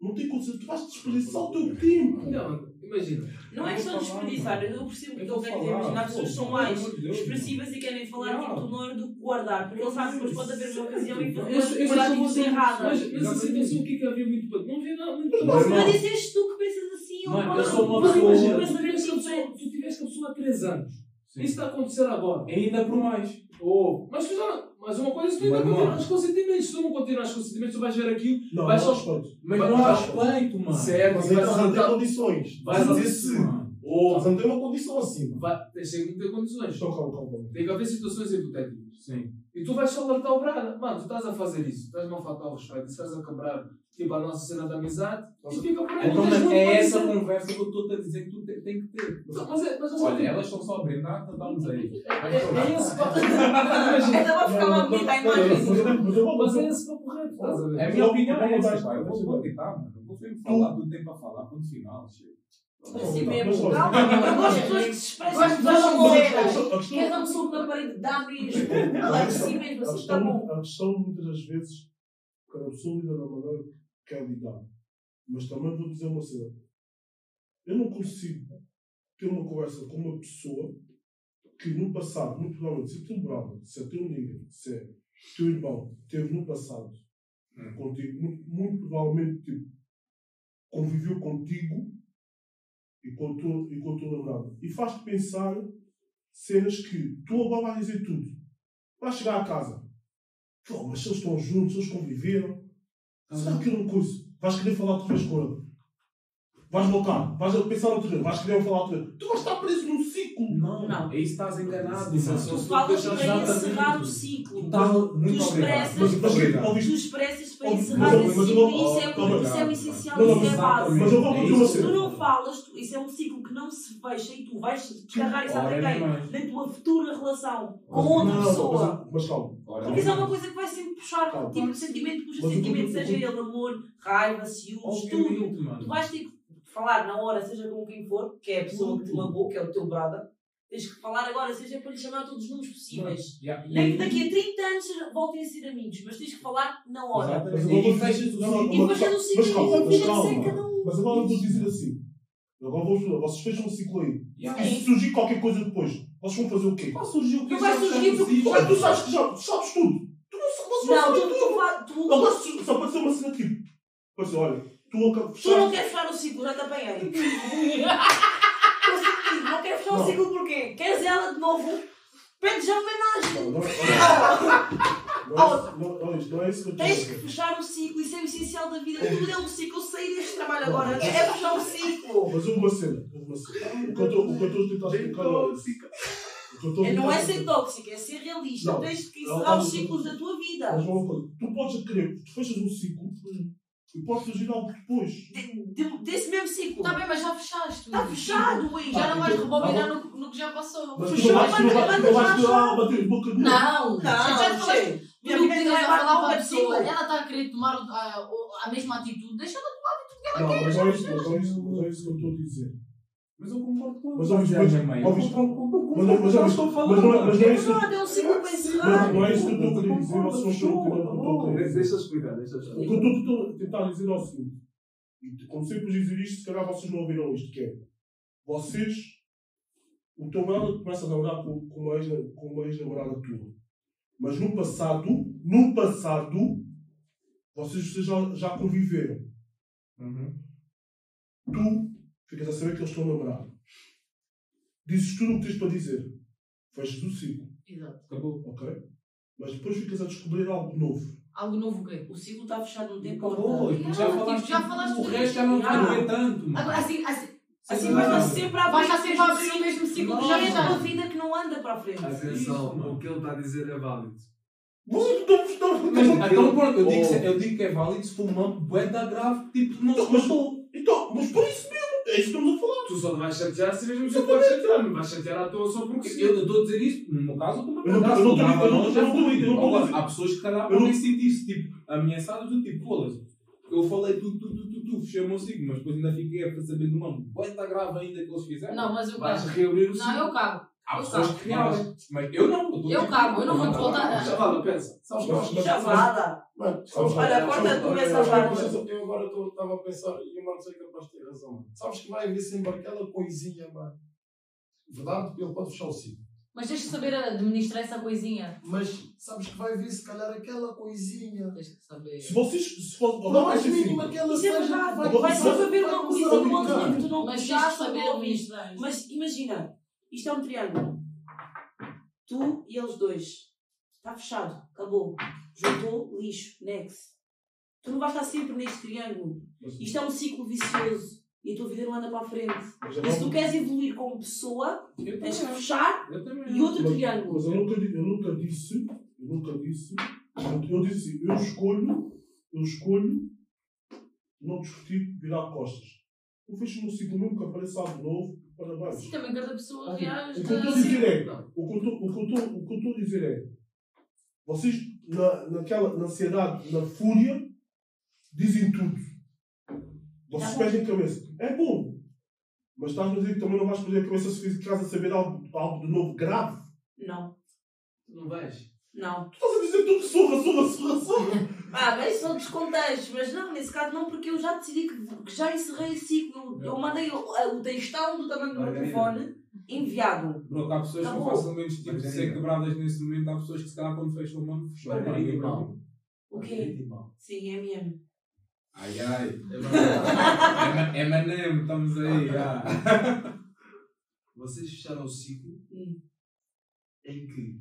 Não tem consciência. Tu vais desperdiçar o teu tempo. Não, imagina. Não é Eu questão vou de falar, desperdiçar, eu percebo o que Eu ele vou quer dizer, mas falar, as pessoas são mais expressivas e querem falar tipo na hora do que guardar, porque eles sabem que depois pode haver uma ocasião e Esse- depois esse guardar é o atitudes motivo. erradas. Mas nessa situação, o que é que havia muito para. Não havia nada muito Mas, és tu que pensas Mano, pode- eu sou uma pessoa- Imagina, pode- tu tiveste com a pode- pessoa- tu tiveste com a pessoa há 3 anos. Sim. Isso está a acontecer agora. Ainda por mais. Oh, mas, mas uma coisa é se tu ainda Mas, continuas com sentimentos. Se tu não continuas com sentimentos, tu vais ver aquilo. Não, Vai não só- respeito. Mas Mas não há já- respeito, mano. Certo, Mas mas vais ter a condições. Vais Estás a a. Oh, Estás a ter uma condição acima. vai, tens sempre que ter condições. Então, calma, calma, calma. Tem que haver situações hipotéticas. Sim. E tu vais só alertar o Braga. Mano, tu estás a fazer isso. Estás-me a faltar o respeito. Estás a quebrar tipo, a nossa cena de amizade. E fica por aí. Então, Não tens mas é para essa dizer. conversa que eu estou a dizer que tu te- tem que ter. Não, Mas é, mas é Olha, elas são só a brindar, então estamos aí. É, é esse papo. Vai ficar uma bonita a Mas imagem. mas é esse papo reto. Estás a ver? É a minha opinião, é. Eu vou gritar, mano. Eu vou sempre falar do tempo a falar, ponto final. chega. Assim mesmo. Calma, eu gosto de pessoas que se expressam Gosto de de forma pessoas correta. A questão- Queres dar um soco na parede? Dá mesmo. É assim mesmo, assim está bom. a questão muitas das vezes, quando a pessoa lida da maneira que quer lidar, mas também vou dizer uma cena. Eu não consigo ter uma conversa com uma pessoa que no passado, muito provavelmente, se é teu brother, se é teu se é teu irmão, teve no passado Hum. contigo, muito, muito provavelmente tipo, conviveu contigo e com a e com namorada. E faz-te pensar cenas que tu agora vais dizer tudo. Vais chegar a casa. Pô, mas se eles estão juntos, se eles conviveram, será que é uma coisa? Vais querer falar outra vez com. Vais voltar, vais pensar outra vez, vais querer falar outra vez. Tu vais estar preso num ciclo. Não, Não. aí estás enganado. Isso é mano. só- Tu falas para encerrar o ciclo. Tu estás muito Tu expressas- Mas. Tu expressas para encerrar eu ciclo e isso é, isso é o essencial, Não, não, isso é a base. Mas eu vou É isso. Se tu não falas, isso é um ciclo que não se fecha e tu vais descarregar isso até quem? Na tua futura relação com outra Não, não, pessoa. Mas, calma. Porque isso é uma coisa que vai sempre puxar, tipo, sentimento puxa o sentimento, o que- seja ele amor, raiva, ciúmes, tudo. Tu vais ter que falar na hora, seja com quem for, que é a pessoa que te magoou, que é o teu brother. Tens que falar agora, seja para lhe chamar todos os nomes possíveis. Yeah, e Nem que daqui a 30 anos voltem a ser amigos, mas tens que falar na hora. Mas vou E fechas o ciclo. E depois faz o Mas ciclo e mas de cada um. Agora eu vou dizer assim. Agora vou, vocês fecham um ciclo aí. Yeah. E se surgir qualquer coisa depois, vocês vão fazer o quê? Pá, surgiu o que Não vai surgir porque- possível. Como é que tu sabes que já tu sabes tudo? Tu não sabes, você Não, tu, tudo. tu, vai- tu, Agora se- só pode ser uma cena tipo. Ser, olha, tu acabas de tu não queres fechar o ciclo, já te apanhei. não queres fechar o Não. ciclo porquê? Queres ela de novo? Pede já homenagem. Não, não, não, não, não é isso que eu a Tens que fechar o ciclo, isso é o essencial da vida. Tudo é um ciclo. Sair deste trabalho agora é fechar o ciclo. Mas houve uma cena. cena. O que eu estou a tentar explicar não é a É, não é ser tóxico, é ser realista. Não. Tens que Não, encerrar não, os não. ciclos da tua vida. Mas uma coisa, tu podes querer, tu fechas um ciclo e pode surgir algo depois. De- de- desse mesmo ciclo. Está bem, mas já fechaste. Está fechado, Luís. Já não vais Ah, rebobinar no, no que já passou. Mas tu vais, a bater boca de novo. Não, Não, já. Tu Minha precisas não é falar a pessoa. Ela está a querer tomar a, a mesma atitude. Deixa-la tomar. Não, mas não é isso, mas não é isso, mas não é isso que eu estou a dizer. Mas eu concordo com Mas Mas, mas- com- com- com- Mas não- mas com- ouves- estou falar, mas não é- mas não é É é um ciclo para Mas encerrar. não é isso que eu estou a dizer, vocês não estão a entender o que eu estou a querer dizer. Deixa explicar, deixa eu O explicar. que eu estou a tentar dizer é o seguinte, e como sempre dizer isto, se calhar vocês não ouviram isto, que é, vocês, o teu brother começa a namorar com, com uma ex- com uma ex-namorada tua, mas no passado, no passado, vocês, vocês já, já conviveram. Uhum. Tu ficas a saber que eles estão a namorar. dizes tudo o que tens para dizer. Fechas o ciclo, Exato. Acabou. ok? Mas depois ficas a descobrir algo novo. Algo novo o quê? O ciclo está fechado num tempo Acabou. já falaste, tipo, já tipo, falaste o resto já não te cabe tanto. mano. Assim, assim, Assim Sim, vais estar sempre a abrir sempre a abrir o mesmo ciclo que Já já é a tua está. vida que não anda para a frente. Atenção, o que ele está a dizer é válido. Mas, então, pronto, eu digo, Oh. que- eu digo que é válido se for uma bué da grave, tipo, não se Então, mas- matou. Então, mas por isso é isso que estamos a falar. Tu só te vais chatear se mesmo que podes chatear, não vais chatear à toa só porque sim. Eu estou a dizer isso, no meu caso, estou Eu não- eu não estou- não- não- não a dizer- Há pessoas que, se calhar, não- podem sentir-se, tipo, ameaçadas do tipo, foda-se. Eu falei tu, tu, tu, tu, tu, fechei o meu ciclo, mas depois ainda fiquei a saber de uma da grave ainda que eles fizeram. Não, mas eu Vais cago. reabrir o Não, ciclo. eu cago. Há eu pessoas cago. que reagem, mas eu não. Eu dizer- cago, eu não vou te Não, voltar. Já vale, pensa. Nada. Mano, Olha, corta tu essa eu- parte. eu- Eu agora estava a pensar, e o Mano sei capaz de ter razão. Sabes que vai haver sempre aquela coisinha, mano. Verdade? Ele pode fechar o ciclo. Mas tens que saber administrar essa coisinha. Mas sabes que vai haver se calhar aquela coisinha. Tens que saber. Se vocês. Se for, Não mais mínima assim, aquela Isso é seja. verdade. vai- Vai vai- sempre haver vai uma coisa a do outro brincar. que tu não Mas já saber administrar. Mas imagina, isto é um triângulo. Tu e eles dois. Está fechado. Acabou. Juntou, lixo, next. Tu não vais estar sempre neste triângulo. Isto é um ciclo vicioso. E a tua vida não anda para a frente. mas E se tu queres evoluir como pessoa, tens que fechar e outro Mas- triângulo. Mas eu nunca, eu nunca disse, eu nunca disse, eu, disse assim, eu escolho, eu escolho não discutir, virar costas. Eu fecho no ciclo mesmo que apareça algo novo, parabéns. Sim, também cada pessoa O reage. que eu estou a dizer é, o que eu estou- o o a dizer é, vocês na, naquela, na ansiedade, na fúria, dizem tudo. Vocês Tá bom. perdem a cabeça. É bom. Mas estás a dizer que também não vais perder a cabeça se ficares a saber algo, algo de novo grave. Não, Não vais. Não. Tu estás a dizer tudo surra, surra, surra, surra. Ah, mas são outros contextos, mas não, nesse caso não, porque eu já decidi que, que já encerrei esse ciclo. Eu mandei o, o textão do tamanho do meu telefone enviado. Bro, há pessoas que são Acabou. facilmente tipo, Margarida. ser quebradas nesse momento. Há pessoas que, se calhar, quando fecham a mão, fecham. Margarida e mal. O quê? Sim, MM. Ai, ai. É verdade. É M&M, estamos aí. ah. Vocês fecharam o ciclo Hum. em que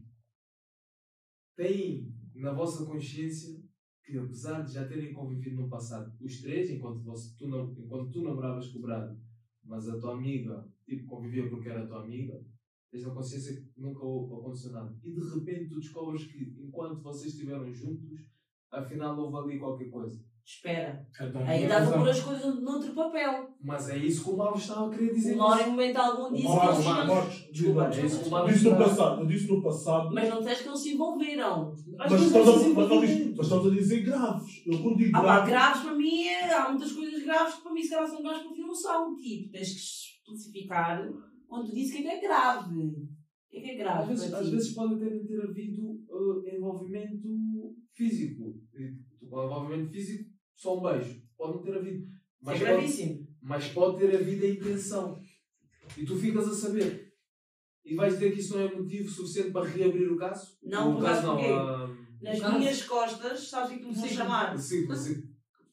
têm na vossa consciência que apesar de já terem convivido no passado, os três, enquanto, você, tu, não, enquanto tu namoravas com o Brado, mas a tua amiga tipo, convivia porque era tua amiga, tens na consciência que nunca houve aconteceu nada. E de repente tu descobres que enquanto vocês estiveram juntos, afinal houve ali qualquer coisa. Espera. Aí para razão. pôr as coisas noutro papel. Mas é isso que o Mauro estava a querer dizer. Uma hora em momento algum disse que eles. Marcos, Desculpa, é isso que o. Mauro disse no passado, eu disse no passado, Mas não disseste que não se envolveram. mas estás a, mas a dizer- mas estás a dizer graves. Eu quando digo Ah, pá, graves, graves para mim, é- há muitas coisas graves que para mim se calhar são graves para não são. Tipo, tens que especificar quando tu dizes o que é que é grave. O que é que é grave Às vezes, às vezes pode ter, ter havido eh, envolvimento físico. E, envolvimento físico, só um beijo. Pode não ter havido. Mas é pode, gravíssimo. mas pode ter havido a intenção. E tu ficas a saber. E vais dizer que isso não é motivo suficiente para reabrir o caso? Não, o por caso não. ah, Nas Caso. minhas costas, sabes o que é que me vão chamar? sim, sim.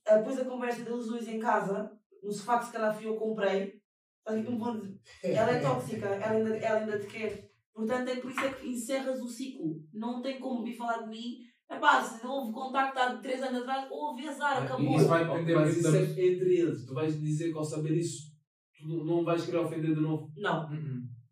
Ah, Depois da conversa deles dois em casa, no sofá que se calhar fui eu comprei, sabes o que é que me vão dizer? Ela é tóxica, ela ainda, ela ainda te quer. Portanto, é por isso é que encerras o ciclo. Não tem como vir falar de mim. Epá, se houve contacto há 3 anos atrás, houve azar, acabou. Isso vai depender Mas isso é entre eles. Tu vais dizer que ao saber isso, tu não- não vais querer ofender de novo. Não.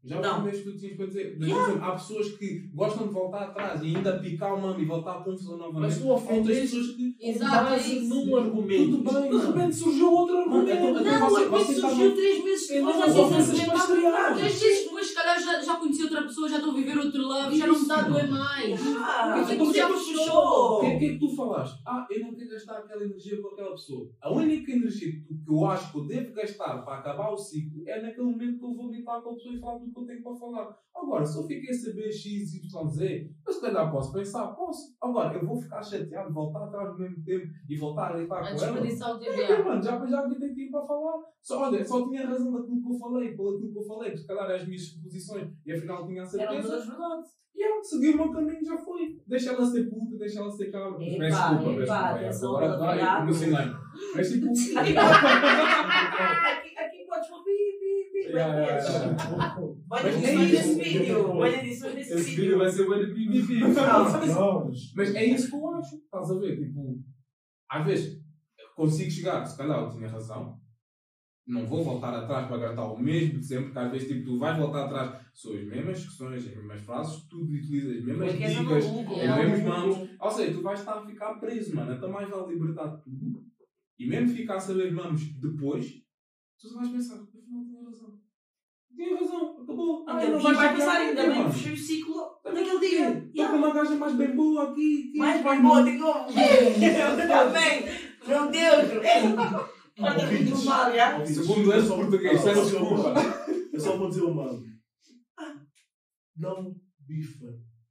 Já Não. aprendeste o que tu tinhas para dizer. Mas, por exemplo, há pessoas que gostam de voltar atrás e ainda picar o mano e voltar à confusão novamente. Mas tu ofendeste pessoas que. É isso. num argumento. Tudo bem, de repente surgiu outro argumento. Não, o argumento surgiu 3 meses depois, Não, já sido pastorearam. Três depois, se calhar, já, já conheci outra pessoa, já estou a viver outro love, já não me está a doer mais. Ah, Porque tu já já fechou. O que, é que tu falaste? Ah, eu não quero gastar aquela energia com aquela pessoa. A única energia que que eu acho que eu devo gastar para acabar o ciclo é naquele momento que eu vou gritar com a pessoa e falar tudo que eu tenho para falar. Agora, se eu fiquei a saber X, Y, Z, eu se calhar posso pensar, posso. Agora, eu vou ficar chateado, voltar atrás no mesmo tempo e voltar a gritar com ela. o. É, já. mano, já, já gritei tempo para falar. Só, olha, só tinha razão daquilo que eu falei, pelo aquilo que eu falei, porque se calhar as minhas suposições e afinal tinha a Eram certeza. todas verdades. E ela seguiu o meu caminho já foi. Deixa ela ser puta, deixa ela ser cabra. Epá, Peço desculpa, peço desculpa. Agora vai, como ensinei. Mas tipo. Aqui, aqui podes yeah. Olha Mas edições é desse isso. vídeo. Olha edições desse Esse vídeo vídeo. vai ser de PVP. Não, mas. Mas é isso que eu acho. Estás a ver? Tipo, às vezes consigo chegar, se calhar eu tinha razão. Não vou voltar atrás para gastar o mesmo de sempre, porque às vezes tipo, tu vais voltar atrás, são as mesmas questões, as mesmas frases, tu utilizas as mesmas dicas, maluco, os é mesmos maluco. mamos. Ou seja, tu vais estar a ficar preso, mano. Então mais vale libertar tudo. E mesmo ficar a saber mamos depois, tu só vais pensar, afinal tinha razão. Tinha razão, acabou. Ai, Ainda não vai pensar, aqui, ainda bem mano. fechei o ciclo naquele dia. Estou com uma gaja mais bem boa aqui. Mais bem boa, tem como. Também. Meu Deus. Ouvintes. Segundo Eu só- português, eu só- desculpa. Eu só vou dizer uma. Não bifa.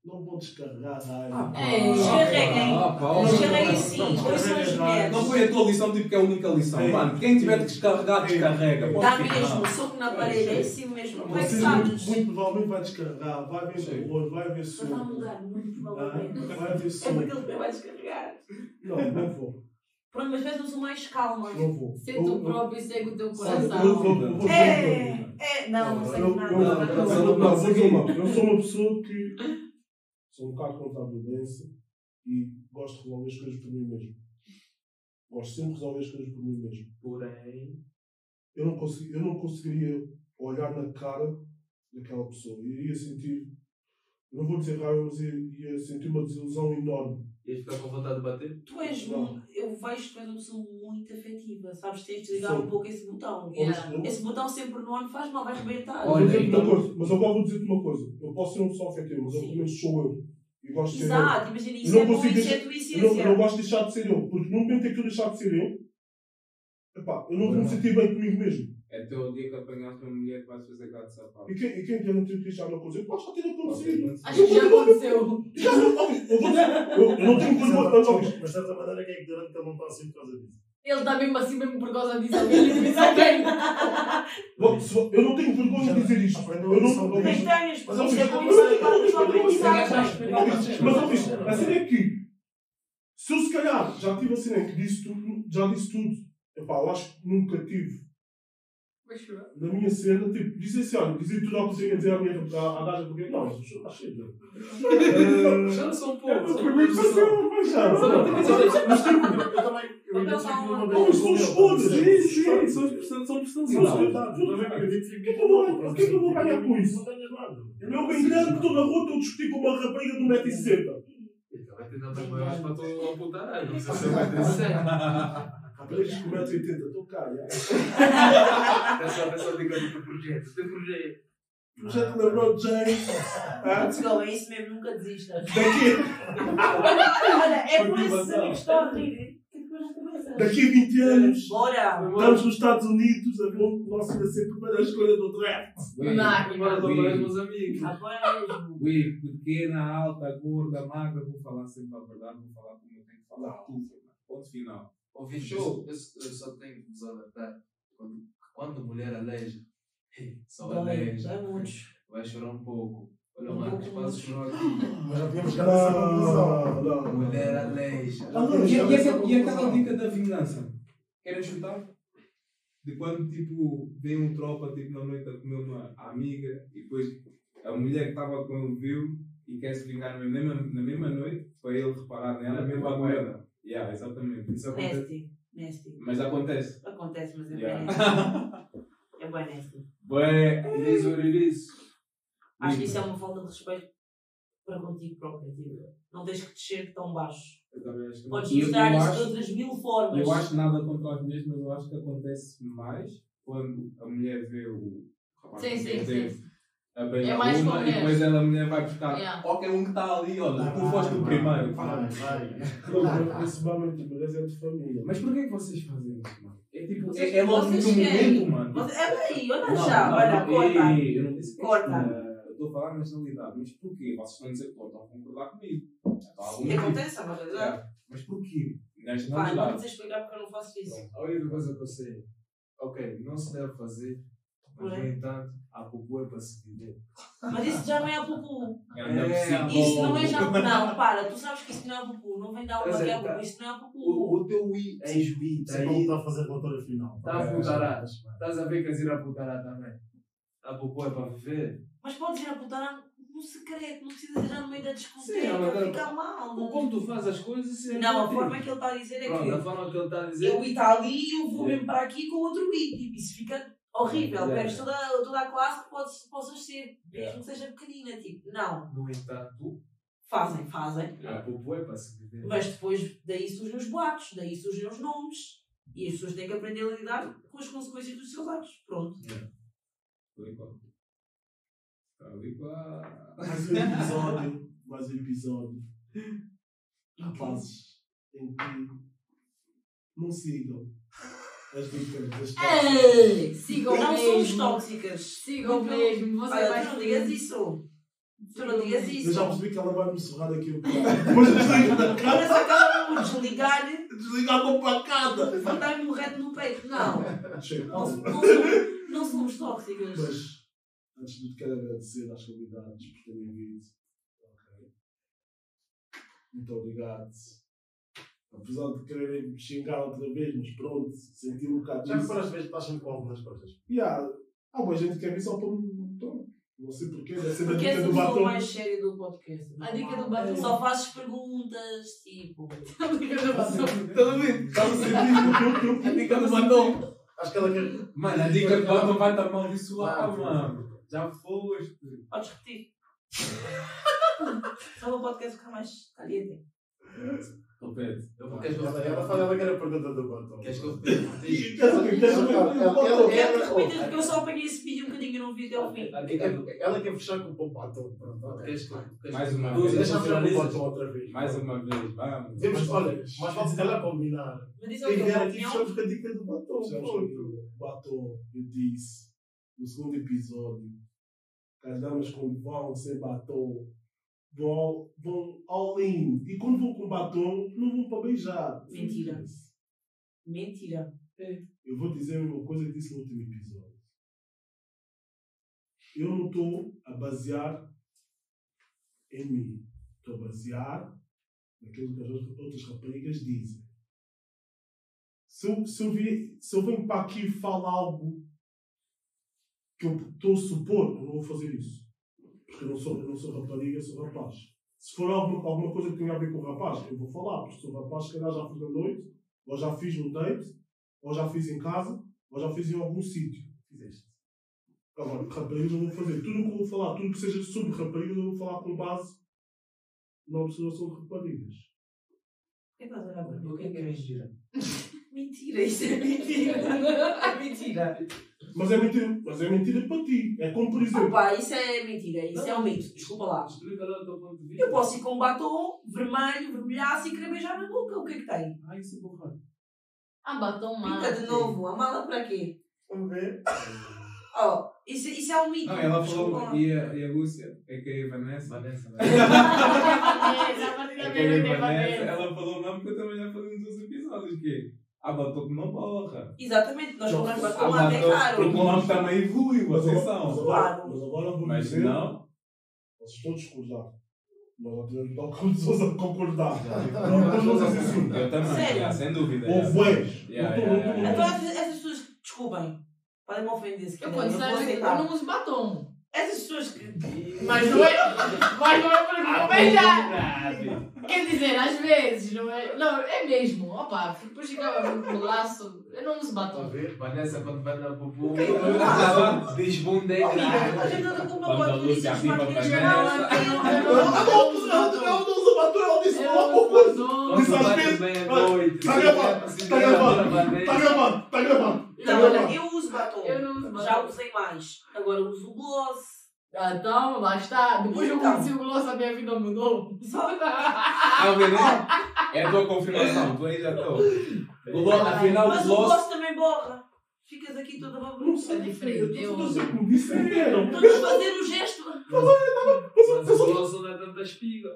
Não vão descarregar a raiva. Ei, descarreguem. Ah, Descarreguem sim, não. Não foi a tua lição, tipo que é a única lição. Ei. Mano, quem tiver de descarregar, descarrega. Pode Dá ficar. mesmo, soco na parede, é assim mesmo. Como é que sabes? muito provavelmente vai descarregar, vai ver Sim. valor, vai ver som. vai mudar, muito Ah, provavelmente. vai ver É som. porque ele também vai descarregar. Não, não vou. Pronto, mas faz-nos o mais calma. Não vou. Ser tu próprio e segue o teu coração. É, é, não, não sei nada. eu- não, eu- não, eu- não, não, vou dizer não. uma- Eu sou uma pessoa que sou um bocado contra a violência e gosto de resolver as coisas por mim mesmo. Gosto sempre de resolver as coisas por mim mesmo. Porém, Eu não, consegui, eu não conseguiria olhar na cara daquela pessoa. Eu iria sentir, eu não vou dizer raiva, mas ia, ia sentir uma desilusão enorme. Ias ficar com vontade de bater? Tu és, mu- eu vejo que tu és uma pessoa muito afetiva, sabes? Tens de ligar Sou. um pouco esse botão. Yeah. Eu- Esse botão sempre no ano faz mal, vai rebentar. Eu Olha, vou dizer-te então- uma coisa, mas agora vou dizer-te uma coisa. Eu posso ser uma pessoa afetiva, mas eu Sim. pelo menos sou eu. E gosto de ser eu. Exato, imagina, Eu isso não é bom, consigo isso é a tua Eu não, eu não gosto de deixar de ser eu, porque no momento em que eu deixar de ser eu, epá, eu não vou me sentir bem comigo mesmo. É teu dia que apanhaste uma mulher que vais fazer gato de sapato. E quem, e quem garantiu que isto já não aconteceu? Pode já ter acontecido. Acho que já aconteceu. Já não, eu, eu, eu não tenho coisa para não, Mas de certa maneira, quem é que garante que ele não está assim por causa disso? Ele está mesmo assim, mesmo por causa disso. Disse alguém. Bom, se- Eu não tenho vergonha de dizer isto. Eu a não, dele. Mas isso eu é eu isso é eu isso é isso é eu. Ó, bicho, Mas, bicho, a cena é que, se eu se calhar já tive a cena que disse tudo, já disse tudo, epá, eu acho que nunca tive. Na minha cena, tipo, dizer assim, olha, dizer tudo ao que eu dizer à minha à, à gaja, porque não, isso está cheio de. Eh, Já são É poucos. o primeiro que você vai já. Mas tipo, eu também, eu identifico uma Não, vez. são os fodas, sim, sim. São são São os eu também me identifico. O que é que eu vou- o é eu ganhar com isso? Não nada. Eu me engano que estou na rua, estou a discutir com uma rapariga de 1,60m. Então vai ter tantas maiores para tu apontar. Não sei se vai ter certo. Raparigas com 1,80m, estou cá, já. Essa essa dica do projeto. Tem projeto. Projeto LeBron James. Ah, Let's go, é isso mesmo, nunca desistas. Daqui, Olha, é por isso que estou a rir. Que daqui a 20 anos, Bora! estamos nos Estados Unidos a ver o nosso ainda ser a primeira escolha do draft. Não, Agora para os meus amigos. Agora mesmo. Ui, pequena, alta, gorda, magra, vou falar sempre a verdade, vou falar como eu tenho que falar. Ponto final. Ouvi Show. show. Eu, eu só tenho que vos alertar. Quando, quando mulher aleja, só aleja. dói muitos. Vai chorar um pouco. Olha, pouco quase chorou aqui. Mas já tínhamos chegado essa conclusão. Não, não, Mulher aleja. Ah, E, e, aquela, e aquela dica da vingança? Querem chutar? De quando, tipo, vem um tropa, tipo, na noite a comer uma amiga e depois a mulher que estava com ele viu e quer se vingar na mesma, na mesma noite para ele reparar nela, mesmo mesma a moeda. Yeah, exatamente. Isso acontece. Nasty. Nasty. Mas acontece. Acontece, mas é bem Yeah. nasty. É bem nasty. Bué. It is what it is. Acho que isso é uma falta de respeito para contigo próprio. Tipo, não tens que descer tão baixo. Eu também acho que Podes eu isso de outras mil formas. Eu acho nada contra as mulheres, mas eu acho que acontece mais quando a mulher vê o rapaz Sim, sim, quem sim. É mais uma e depois ela, mulher vai buscar Yeah. qualquer um que está ali, olha, tu foste o primeiro. Vai, vai. não. Principalmente mulheres é de família. Mas porquê que vocês fazem isso, mano? É tipo, é, é logo no momento, mano. Mas, é bem, olha Não, já, não, olha, não, corta. ei, Eu não disse que Corta. eu estou a falar nacionalidade, mas porquê? Vocês estão a dizer que estão a concordar comigo. Acontece, é uma realidade. É, Mas porquê? Pá, não Nacionalidade. sei explicar porque eu não faço isso. A única coisa que eu sei, ok, não se deve fazer, mas no Porém. entanto, a popô é para se viver. Mas isso já não é a pupu. É, cima. Isso não é já. Não, para, tu sabes que isso não é a pupu. Não vem dar uma é, que é a tá. pupu. Isso não é a pupu. O, o teu i, está Sempre não aí, está a fazer relatório final. está a putará. Estás a ver que as ir a putará também. A popô é para viver. Mas podes ir a putar no secreto, não precisa já no meio da Sim, discoteca, mas- fica mal. Ou Como tu fazes as coisas, isso é Não, a forma que ele está a dizer é Pronto, que a forma que ele está a dizer. eu está ali e eu vou mesmo para aqui com outro beat. Tipo, isso fica horrível. Yeah. Perdes toda, toda a classe que podes, possas ser, mesmo Yeah. que seja pequenina. Tipo, não. No entanto, Fazem, fazem. popô é para se viver. Mas depois daí surgem os boatos, daí surgem os nomes. E as pessoas têm que aprender a lidar com as consequências dos seus atos. Pronto. Qual? Mais um episódio, mais um episódio. Rapazes, em que não sigam as dicas das Ei, sigam Não somos tóxicas. Sigam Muito- mesmo. Você Olha, vai tu não digas isso. Tu não digas Eu isso. já percebi que ela vai me sorrar aqui um bocado. Depois desliga da cara, que ela vai desligar desligar com facada. e dar-me um reto no peito. Não. Chega. Não, não, somos, não somos tóxicas. Mas, antes de tudo, quero agradecer às convidadas por terem vindo. Ok. Muito obrigado. Apesar de quererem me xingar outra vez, mas pronto, senti um bocado Já que às vezes estás sempre com algumas coisas. E há, há boa gente que quer vir só para um batom. Não sei porquê, deve ser da Porque és dica a do pessoa batom. mais séria do podcast. A dica do batom. Só fazes perguntas, tipo. A dica do batom. Estás a ver? Estás a sentir? A dica do batom. Acho que ela quer. Mano, a dica do batom vai estar amaldiçoada, Ah, mano. Já foste. Podes repetir. Só o podcast ficar mais caliente. Repete. Eu- Queres que eu Ela, ela, fala- ela quer a pergunta do batom. Queres que eu repita? É eu só apanhei esse vídeo um bocadinho e não vi até o fim. Ela quer fechar com o batom. Pronto, que Mais que- uma vez. Deixa eu fechar com o batom outra vez. Mais uma vez, vamos. Temos, olha, mas pode ela combinar. Mas diz Quem o vier aqui fechamos com a dica do batom. Com batom, eu disse, no segundo episódio, que as damas quando vão sem batom, vão, vão all in. E quando vão com batom, não vão para beijar. Mentira. Mentira. Eu vou dizer a mesma coisa que disse no último episódio. Eu não estou a basear em mim. Estou a basear naquilo que as outras raparigas dizem. Se eu, se eu, vi, se eu venho para aqui e falo algo que eu estou a supor, eu não vou fazer isso. Porque eu não sou, eu não sou rapariga, sou rapaz. Se for alguma, alguma coisa que tenha a ver com rapaz, eu vou falar, porque sou rapaz, se calhar já fiz na noite, ou já fiz no date, ou já fiz em casa, ou já fiz em algum sítio. Fizeste. Agora, raparigas eu vou fazer. Tudo o que eu vou falar, tudo que seja sobre raparigas, eu vou falar com base na observação de raparigas. Olhar para mim? O que é que é mentira? Mentira, isso é mentira. É mentira. Mas é mentira, mas é mentira para ti. É como, por exemplo, Opa, isso é mentira. Isso é um mito. Desculpa lá. Explica lá o teu ponto de vista. Eu posso ir com um batom vermelho, vermelhaço e querer beijar na boca. O que é que tem? Ah, isso é borrado. Ah, batom Pinta mate. de novo. A mala para quê? Vamos ver. Oh, isso, isso é um mito. Não, ela falou. E a, e a Lúcia? É que é a Vanessa? Vanessa, É que é a Vanessa. Ela falou não porque eu também já falei nos outros episódios. Que há batom que não borra. Exatamente. Nós Não, Há batom lá é batom. caro. O nome também evoluiu, atenção. agora, mas agora vou Mas dizer, não. vocês estão a discordar. Nós tivemos algumas pessoas a concordar. Não, mas vamos dizer assim. Eu também, Sério? já, sem dúvida. Ou. Yeah, Não yeah, não Então essas, pessoas, desculpem, podem me ofender se Eu quando não vou saio daqui, eu aceitar. não uso batom. Essas pessoas que. Mas não é. Mas não é para me beijar. Quer dizer, às vezes, não é? Não, é mesmo. Opa, depois ficava com laço. Eu não uso batom. Vamos ver. Vanessa, quando vai na popô, Ok, não diz bunda é Oh, Amiga, a grande. gente anda com uma a a panela. não, Eu não- não, não. não- não, não, não, não usa batom, ela disse Eu uma não uso batom. Quando Isso às vezes- também à noite. Tá gravado, tá gravado. Está gravado, está gravado. Está Não, olha, gravado. eu uso batom. Eu não uso batom. Já usei mais. Agora uso gloss. Ah, Então, lá está. Depois eu Então. conheci o gloss, a minha vida mudou. Só a ver, né? É a tua confirmação, tu aí já estou. O gloss, afinal, o Mas o gloss. também borra. Ficas aqui toda Não bagunça. sei É diferente, Eu eu- estou disseram. Estou a fazer o gesto. Mas o gloss não é tanta espiga.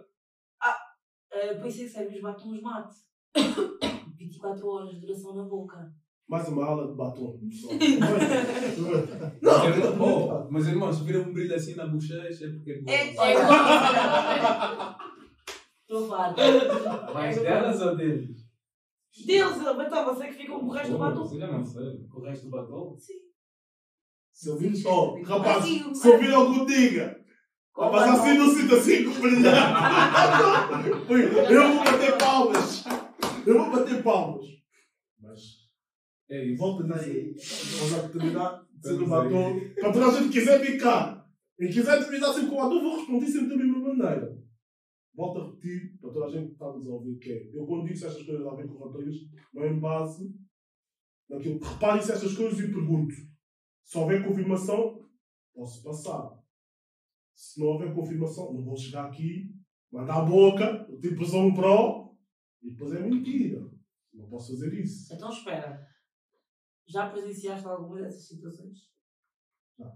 Uh, por isso é que servem os batons mate. 24 horas de duração na boca. Mais uma aula de batom. pessoal. Mas, irmão, oh, mas irmão, se vira um brilho assim na bochecha é porque é gloss. É, É é. Estou farta. Mais delas ou deles? Deus, então você que ficam com o resto do Oh, batom. Você já não sei. Com o resto do batom? Sim. Se eu vir só, rapaz, Assim, se eu vir algum diga, rapaz, assim não sinto assim com brilhante. Eu vou bater palmas. Eu vou bater palmas. Mas, É e isso. volto a dizer, vamos a oportunidade de ser um batom. aí. Para toda a gente que quiser ficar e quiser terminar sempre com o ator, vou responder sempre da mesma maneira. Volto a repetir, para toda a gente que está a nos ouvir, que é, eu quando digo se estas coisas a ver com raparigas, não é em base naquilo. Reparem-se estas coisas e pergunto. Se houver confirmação, posso passar. Se não houver confirmação, não vou chegar aqui, mandar a boca, tipo um pro, e depois é mentira. Não posso fazer isso. Então espera. Já presenciaste alguma dessas situações? Já.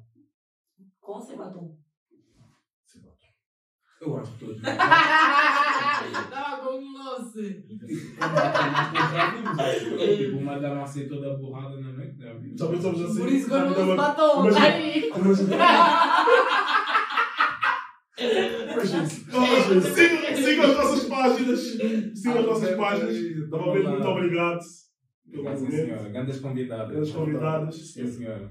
Com ou sem batom? Sei lá. Eu acho que todos. Estava com um doce. Tipo, uma dama assim toda borrada na noite, já viu? Já pensamos assim. Por isso que eu já não uso batom. Vi. Sigam sigam as nossas páginas. Sigam as nossas páginas. Novamente, muito obrigado pelo sim, senhora. Grandes convidadas. Grandes convidadas. Sim, senhora.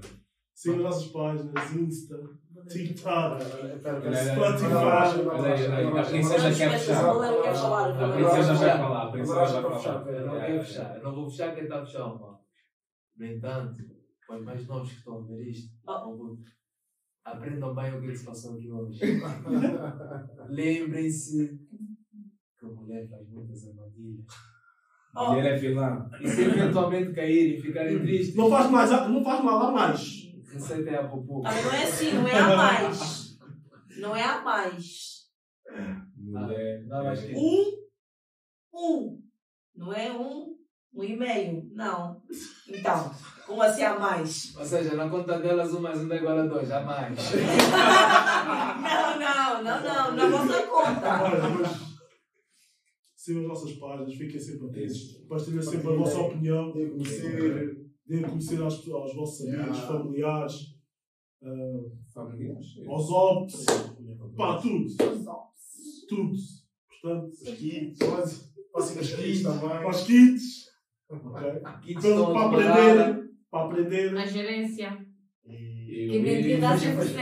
Sigam as nossas páginas, Insta, TikTok. Spotify. A princesa quer fechar. A princesa vai fechar. falar. A princesa vai falar. Eu não É, quero fechar, eu não vou fechar quem está a fechar, mano. No entanto, para os mais novos que estão a ver isto, Oh. aprendam bem o que é que se passou aqui hoje. Lembrem-se que a mulher faz muitas armadilhas. A mulher é vilã. E se eventualmente caírem e ficarem tristes, Não faz, mais, não faz mal a mais. receita é a popô. Ah, não é assim, não é a mais. Não é a mais. Mulher. Não, mas que- Um, um. Não é um, um e meio. Não. Então, como assim a mais? Ou seja, na conta delas, um mais um é igual a dois, a mais. Não, não, não, não. Na vossa conta. Sigam as nossas páginas, fiquem sempre atentos. Partilhem sempre a vossa opinião. Dê a conhecer. Deem a conhecer aos, aos vossos amigos, Yeah. familiares, ah, Familiares. aos ops, pá, tudo. Tudo. Portanto, Kits, passem as kits também. para os kits, ok? Kits Para, estão para a aprenderem, para aprenderem. A gerência. E- Que mentira dá Fecha, sempre